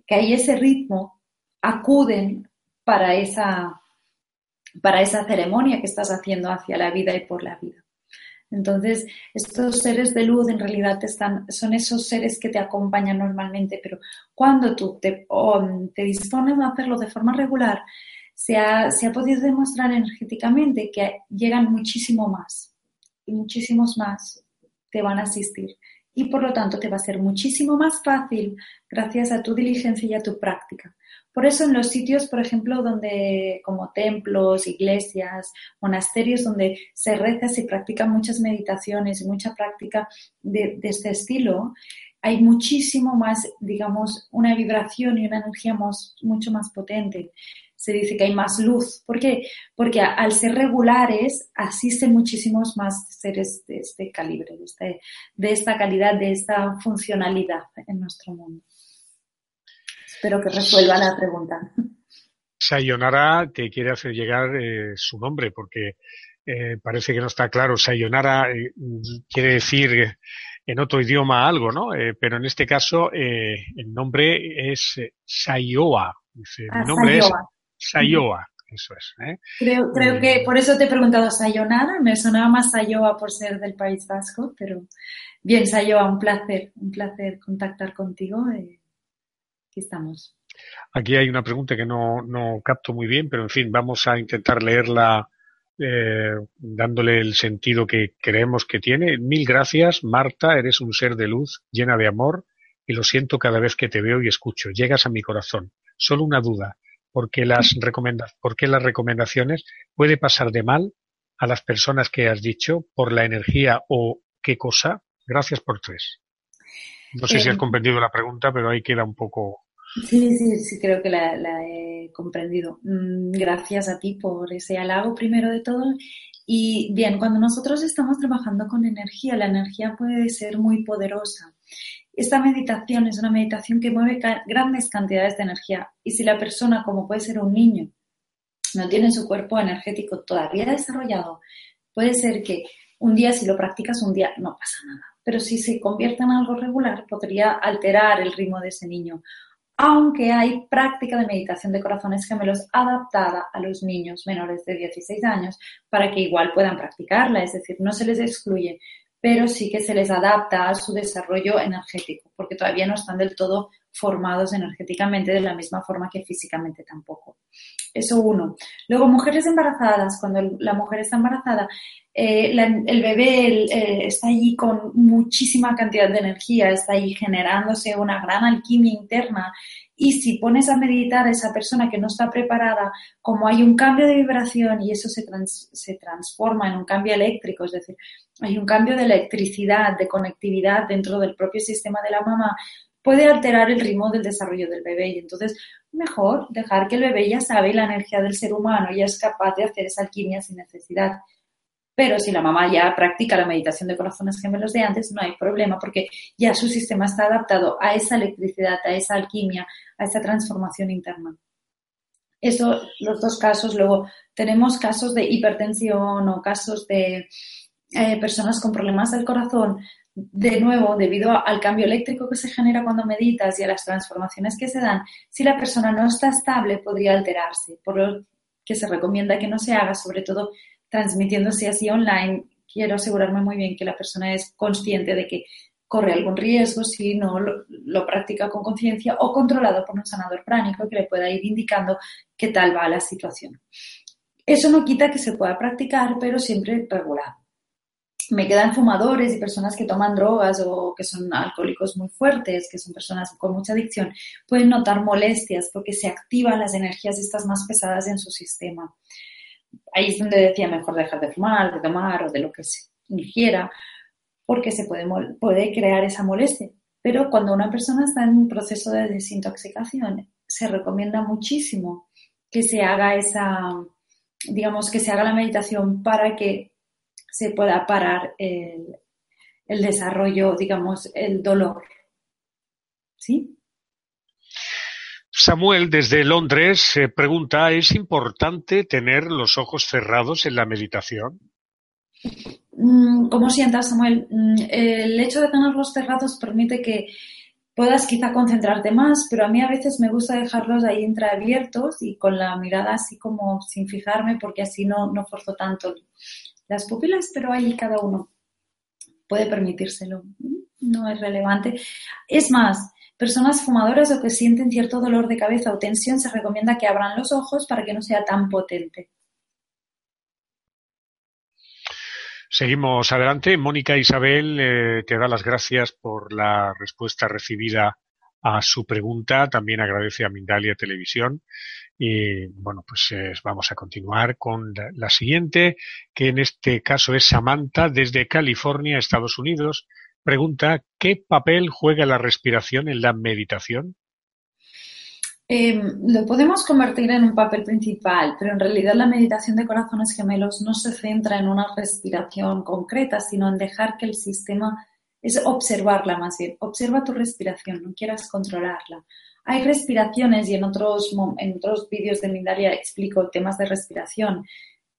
S3: que hay ese ritmo, acuden para esa, para esa ceremonia que estás haciendo hacia la vida y por la vida. Entonces, estos seres de luz en realidad están, son esos seres que te acompañan normalmente, pero cuando tú te, dispones a hacerlo de forma regular, se ha, se ha podido demostrar energéticamente que llegan muchísimo más y muchísimos más te van a asistir. Y por lo tanto te va a ser muchísimo más fácil gracias a tu diligencia y a tu práctica. Por eso en los sitios, por ejemplo, donde como templos, iglesias, monasterios, donde se reza, se practican muchas meditaciones y mucha práctica de, de este estilo, hay muchísimo más, digamos, una vibración y una energía mucho más potente se dice que hay más luz. ¿Por qué? Porque al ser regulares asisten muchísimos más seres de este calibre, de, este, de esta calidad, de esta funcionalidad en nuestro mundo. Espero que resuelva la pregunta.
S2: Sayonara te quiere hacer llegar eh, su nombre porque eh, parece que no está claro. Sayonara eh, quiere decir en otro idioma algo, ¿no? pero en este caso el nombre es Sayoa. Dice, mi ah, nombre es Sayoa, eso es. ¿eh?
S3: Creo, creo que por eso te he preguntado Sayonara, me sonaba más Sayoa por ser del País Vasco, pero bien, Sayoa, un placer, un placer contactar contigo. Eh, aquí estamos.
S2: Aquí hay una pregunta que no, no capto muy bien, pero en fin, vamos a intentar leerla eh, dándole el sentido que creemos que tiene. Mil gracias, Marta, eres un ser de luz, llena de amor, y lo siento cada vez que te veo y escucho. Llegas a mi corazón. Solo una duda porque las, porque las recomendaciones puede pasar de mal a las personas que has dicho por la energía o qué cosa. Gracias por tres. No sé si has eh, comprendido la pregunta, pero ahí queda un poco.
S3: Sí, sí, sí, creo que la, la he comprendido. Mm, gracias a ti por ese halago, primero de todo. Y bien, cuando nosotros estamos trabajando con energía, la energía puede ser muy poderosa. Esta meditación es una meditación que mueve grandes cantidades de energía. Y si la persona, como puede ser un niño, no tiene su cuerpo energético todavía desarrollado, puede ser que un día si lo practicas un día no pasa nada, pero si se convierte en algo regular podría alterar el ritmo de ese niño, aunque hay práctica de meditación de corazones gemelos adaptada a los niños menores de 16 años para que igual puedan practicarla, es decir, no se les excluye, pero sí que se les adapta a su desarrollo energético, porque todavía no están del todo formados energéticamente de la misma forma que físicamente tampoco. Eso uno. Luego, mujeres embarazadas, cuando la mujer está embarazada, eh, el bebé eh, está allí con muchísima cantidad de energía, está allí generándose una gran alquimia interna y si pones a meditar a esa persona que no está preparada, como hay un cambio de vibración y eso se, se transforma en un cambio eléctrico, es decir, hay un cambio de electricidad, de conectividad dentro del propio sistema de la mamá, puede alterar el ritmo del desarrollo del bebé. Y entonces, mejor dejar que el bebé ya sabe la energía del ser humano, ya es capaz de hacer esa alquimia sin necesidad. Pero si la mamá ya practica la meditación de corazones gemelos de antes, no hay problema porque ya su sistema está adaptado a esa electricidad, a esa alquimia, a esa transformación interna. Eso, los dos casos. Luego, tenemos casos de hipertensión o casos de eh, personas con problemas del corazón. De nuevo, debido al cambio eléctrico que se genera cuando meditas y a las transformaciones que se dan, si la persona no está estable, podría alterarse. Por lo que se recomienda que no se haga, sobre todo transmitiéndose así online. Quiero asegurarme muy bien que la persona es consciente de que corre algún riesgo si no lo, practica con conciencia o controlado por un sanador pránico que le pueda ir indicando qué tal va la situación. Eso no quita que se pueda practicar, pero siempre regulado. Me quedan fumadores y personas que toman drogas o que son alcohólicos muy fuertes, que son personas con mucha adicción, pueden notar molestias porque se activan las energías estas más pesadas en su sistema. Ahí es donde decía mejor dejar de fumar, de tomar o de lo que se ingiera, porque se puede, puede crear esa molestia. Pero cuando una persona está en un proceso de desintoxicación, se recomienda muchísimo que se haga esa, digamos, que se haga la meditación para que se pueda parar el, el desarrollo, digamos, el dolor. ¿Sí?
S2: Samuel, desde Londres, se pregunta, ¿es importante tener los ojos cerrados en la meditación?
S3: Mm, ¿Cómo sientas, Samuel? Mm, el hecho de tenerlos cerrados permite que puedas quizá concentrarte más, pero a mí a veces me gusta dejarlos ahí entreabiertos y con la mirada así como sin fijarme porque así no, no forzo tanto las pupilas, pero ahí cada uno puede permitírselo. No es relevante. Es más, personas fumadoras o que sienten cierto dolor de cabeza o tensión se recomienda que abran los ojos para que no sea tan potente.
S2: Seguimos adelante. Mónica Isabel eh, te da las gracias por la respuesta recibida a su pregunta. También agradece a Mindalia Televisión. Y bueno, pues vamos a continuar con la, la, siguiente, que en este caso es Samantha desde California, Estados Unidos. Pregunta, ¿qué papel juega la respiración en la meditación?
S3: Eh, lo podemos convertir en un papel principal, pero en realidad la meditación de corazones gemelos no se centra en una respiración concreta, sino en dejar que el sistema es observarla más bien. Observa tu respiración, no quieras controlarla. Hay respiraciones y en otros, en otros vídeos de Mindalia explico temas de respiración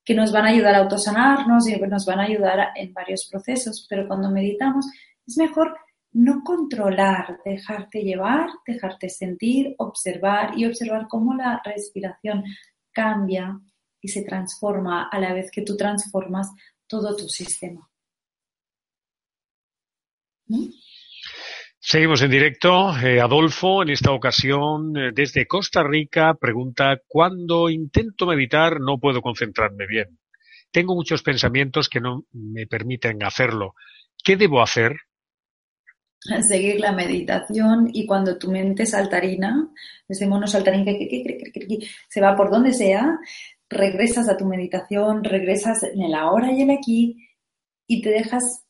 S3: que nos van a ayudar a autosanarnos y nos van a ayudar en varios procesos, pero cuando meditamos es mejor no controlar, dejarte llevar, dejarte sentir, observar y observar cómo la respiración cambia y se transforma a la vez que tú transformas todo tu sistema.
S2: Seguimos en directo. Eh, Adolfo, en esta ocasión, eh, desde Costa Rica, pregunta, cuando intento meditar no puedo concentrarme bien. Tengo muchos pensamientos que no me permiten hacerlo. ¿Qué debo hacer? <laughs>
S3: seguir la meditación y cuando tu mente saltarina, ese mono saltarín que, se va por donde sea, regresas a tu meditación, regresas en el ahora y el aquí y te dejas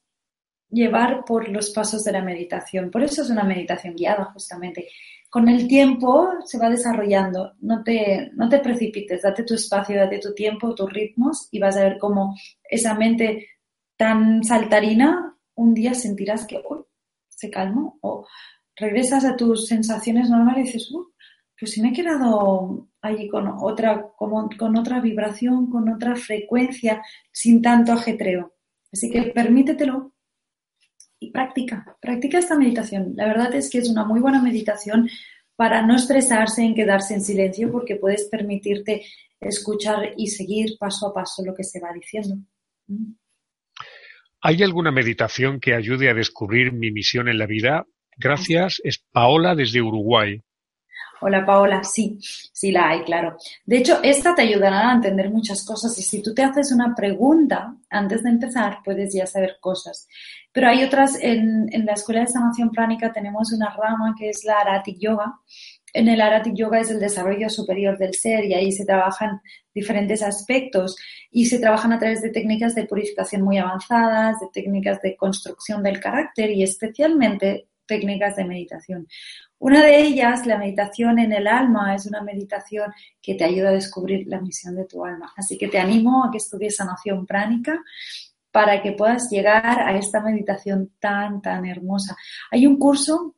S3: llevar por los pasos de la meditación. Por eso es una meditación guiada, justamente. Con el tiempo se va desarrollando. No te, no te precipites, date tu espacio, date tu tiempo, tus ritmos y vas a ver cómo esa mente tan saltarina un día sentirás que se calmó o regresas a tus sensaciones normales y dices, pues si me he quedado allí con otra, con otra vibración, con otra frecuencia, sin tanto ajetreo. Así que permítetelo y practica, practica esta meditación. La verdad es que es una muy buena meditación para no estresarse en quedarse en silencio porque puedes permitirte escuchar y seguir paso a paso lo que se va diciendo.
S2: ¿Hay alguna meditación que ayude a descubrir mi misión en la vida? Gracias, es Paola desde Uruguay.
S3: Hola Paola, sí, sí la hay, claro. De hecho, esta te ayudará a entender muchas cosas y si tú te haces una pregunta antes de empezar, puedes ya saber cosas. Pero hay otras, en, en la Escuela de Sanación Pránica tenemos una rama que es la Aratic Yoga, en el Aratic Yoga es el desarrollo superior del ser y ahí se trabajan diferentes aspectos y se trabajan a través de técnicas de purificación muy avanzadas, de técnicas de construcción del carácter y especialmente técnicas de meditación. Una de ellas, la meditación en el alma, es una meditación que te ayuda a descubrir la misión de tu alma. Así que te animo a que estudies sanación pránica para que puedas llegar a esta meditación tan, tan hermosa. Hay un curso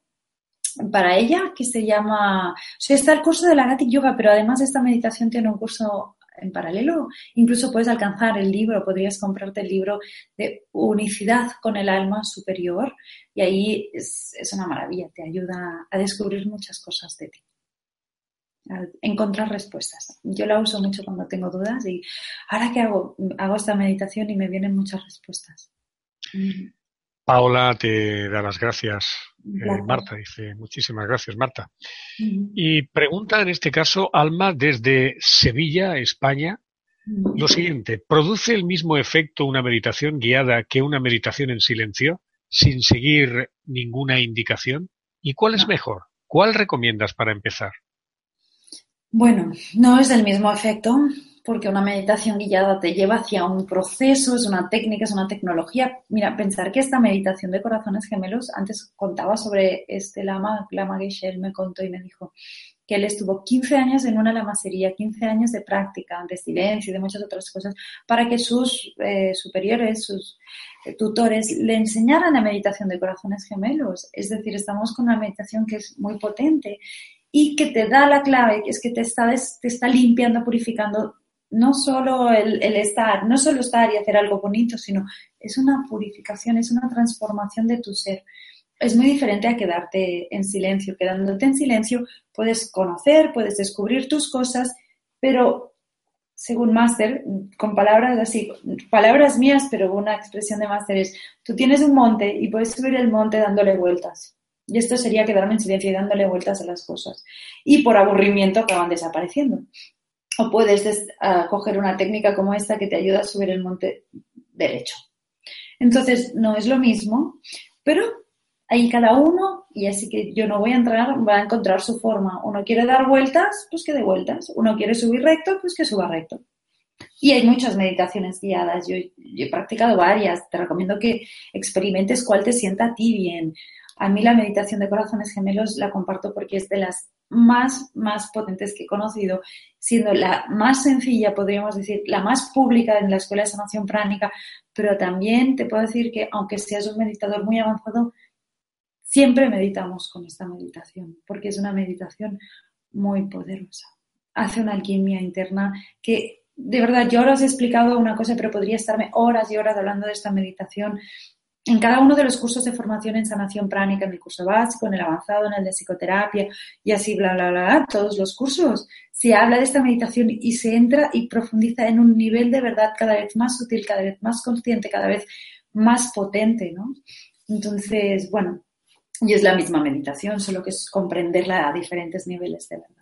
S3: para ella que se llama, o sea, está el curso de la Gatic Yoga, pero además esta meditación tiene un curso en paralelo. Incluso puedes alcanzar el libro, podrías comprarte el libro de unicidad con el alma superior y ahí es, una maravilla, te ayuda a descubrir muchas cosas de ti, a encontrar respuestas. Yo la uso mucho cuando tengo dudas y ahora que hago, hago esta meditación y me vienen muchas respuestas.
S2: Paola te da las gracias. Eh, Marta dice, muchísimas gracias, Marta. Y pregunta en este caso Alma desde Sevilla, España, lo siguiente, ¿produce el mismo efecto una meditación guiada que una meditación en silencio, sin seguir ninguna indicación? ¿Y cuál es mejor? ¿Cuál recomiendas para empezar?
S3: Bueno, no es el mismo efecto, porque una meditación guiada te lleva hacia un proceso, es una técnica, es una tecnología. Mira, pensar que esta meditación de corazones gemelos, antes contaba sobre este lama, Lama Geshe, me contó y me dijo que él estuvo 15 años en una lamasería, 15 años de práctica, de silencio y de muchas otras cosas, para que sus eh, superiores, sus eh, tutores, le enseñaran la meditación de corazones gemelos. Es decir, estamos con una meditación que es muy potente y que te da la clave, que es que te está, te está limpiando, purificando no solo el, estar, no solo estar y hacer algo bonito, sino es una purificación, es una transformación de tu ser. Es muy diferente a quedarte en silencio. Quedándote en silencio puedes conocer, puedes descubrir tus cosas, pero según Máster, con palabras así, palabras mías, pero una expresión de Máster es, tú tienes un monte y puedes subir el monte dándole vueltas. Y esto sería quedarme en silencio y dándole vueltas a las cosas. Y por aburrimiento acaban desapareciendo. O puedes coger una técnica como esta que te ayuda a subir el monte derecho. Entonces, no es lo mismo, pero ahí cada uno, y así que yo no voy a entrar, va a encontrar su forma. Uno quiere dar vueltas, pues que dé vueltas. Uno quiere subir recto, pues que suba recto. Y hay muchas meditaciones guiadas. Yo, he practicado varias. Te recomiendo que experimentes cuál te sienta a ti bien. A mí la meditación de corazones gemelos la comparto porque es de las más, más potentes que he conocido, siendo la más sencilla, podríamos decir, la más pública en la Escuela de Sanación Pránica, pero también te puedo decir que aunque seas un meditador muy avanzado, siempre meditamos con esta meditación, porque es una meditación muy poderosa. Hace una alquimia interna que, de verdad, yo ahora os he explicado una cosa, pero podría estarme horas y horas hablando de esta meditación en cada uno de los cursos de formación en sanación pránica, en el curso básico, en el avanzado, en el de psicoterapia y así, bla, bla, bla, todos los cursos, se habla de esta meditación y se entra y profundiza en un nivel de verdad cada vez más sutil, cada vez más consciente, cada vez más potente, ¿no? Entonces, bueno, y es la misma meditación, solo que es comprenderla a diferentes niveles de verdad.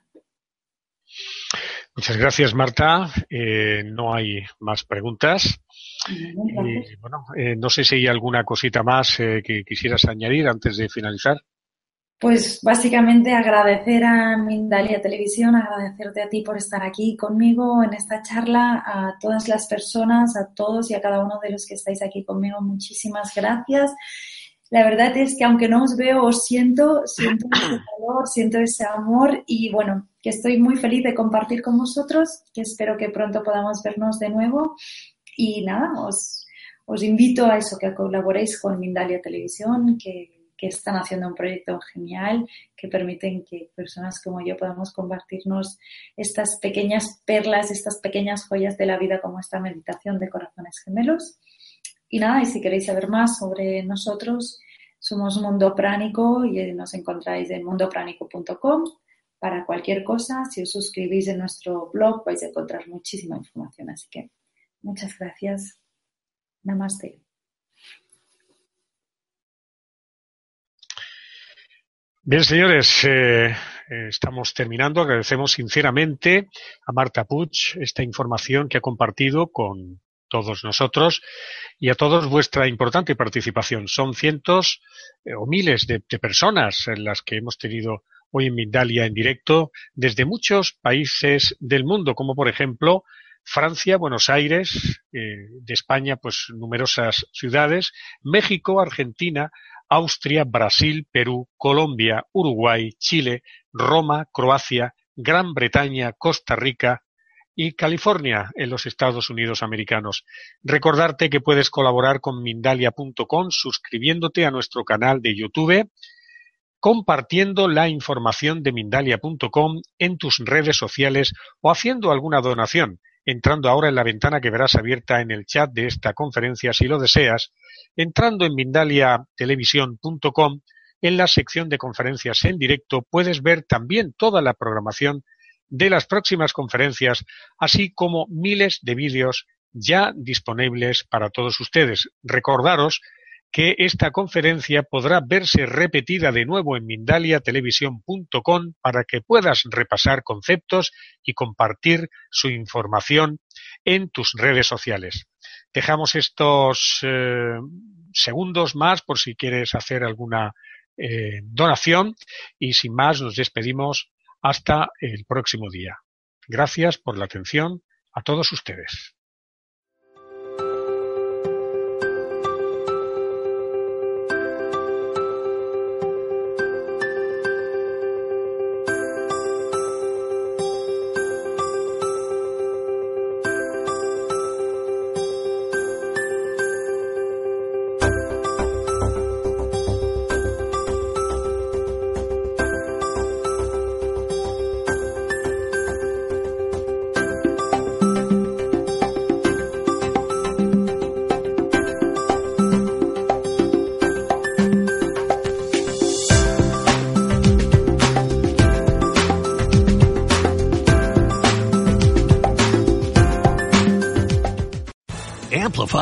S2: Muchas gracias, Marta. Eh, no hay más preguntas. Eh, bueno, eh, no sé si hay alguna cosita más eh, que quisieras añadir antes de finalizar.
S3: Pues básicamente agradecer a Mindalia Televisión, agradecerte a ti por estar aquí conmigo en esta charla, a todas las personas, a todos y a cada uno de los que estáis aquí conmigo, muchísimas gracias. La verdad es que aunque no os veo, os siento, siento <clears throat> ese calor, siento ese amor y bueno, que estoy muy feliz de compartir con vosotros, que espero que pronto podamos vernos de nuevo y nada, os, os invito a eso, que colaboréis con Mindalia Televisión, que, que están haciendo un proyecto genial, que permiten que personas como yo podamos compartirnos estas pequeñas perlas, estas pequeñas joyas de la vida como esta meditación de corazones gemelos. Y nada, y si queréis saber más sobre nosotros, somos Mundo Pránico y nos encontráis en mundopránico.com para cualquier cosa. Si os suscribís en nuestro blog vais a encontrar muchísima información. Así que Muchas gracias. Namaste.
S2: Bien, señores, eh, eh, estamos terminando. Agradecemos sinceramente a Marta Puig esta información que ha compartido con todos nosotros y a todos vuestra importante participación. Son cientos eh, o miles de, de, personas en las que hemos tenido hoy en Mindalia en directo desde muchos países del mundo, como por ejemplo Francia, Buenos Aires, eh, de España, pues numerosas ciudades, México, Argentina, Austria, Brasil, Perú, Colombia, Uruguay, Chile, Roma, Croacia, Gran Bretaña, Costa Rica y California en los Estados Unidos americanos. Recordarte que puedes colaborar con Mindalia.com suscribiéndote a nuestro canal de YouTube, compartiendo la información de Mindalia.com en tus redes sociales o haciendo alguna donación entrando ahora en la ventana que verás abierta en el chat de esta conferencia si lo deseas, entrando en mindaliatelevisión.com, en la sección de conferencias en directo puedes ver también toda la programación de las próximas conferencias, así como miles de vídeos ya disponibles para todos ustedes. Recordaros que esta conferencia podrá verse repetida de nuevo en mindaliatelevisión.com para que puedas repasar conceptos y compartir su información en tus redes sociales. Dejamos estos eh, segundos más por si quieres hacer alguna eh, donación y sin más nos despedimos hasta el próximo día. Gracias por la atención a todos ustedes.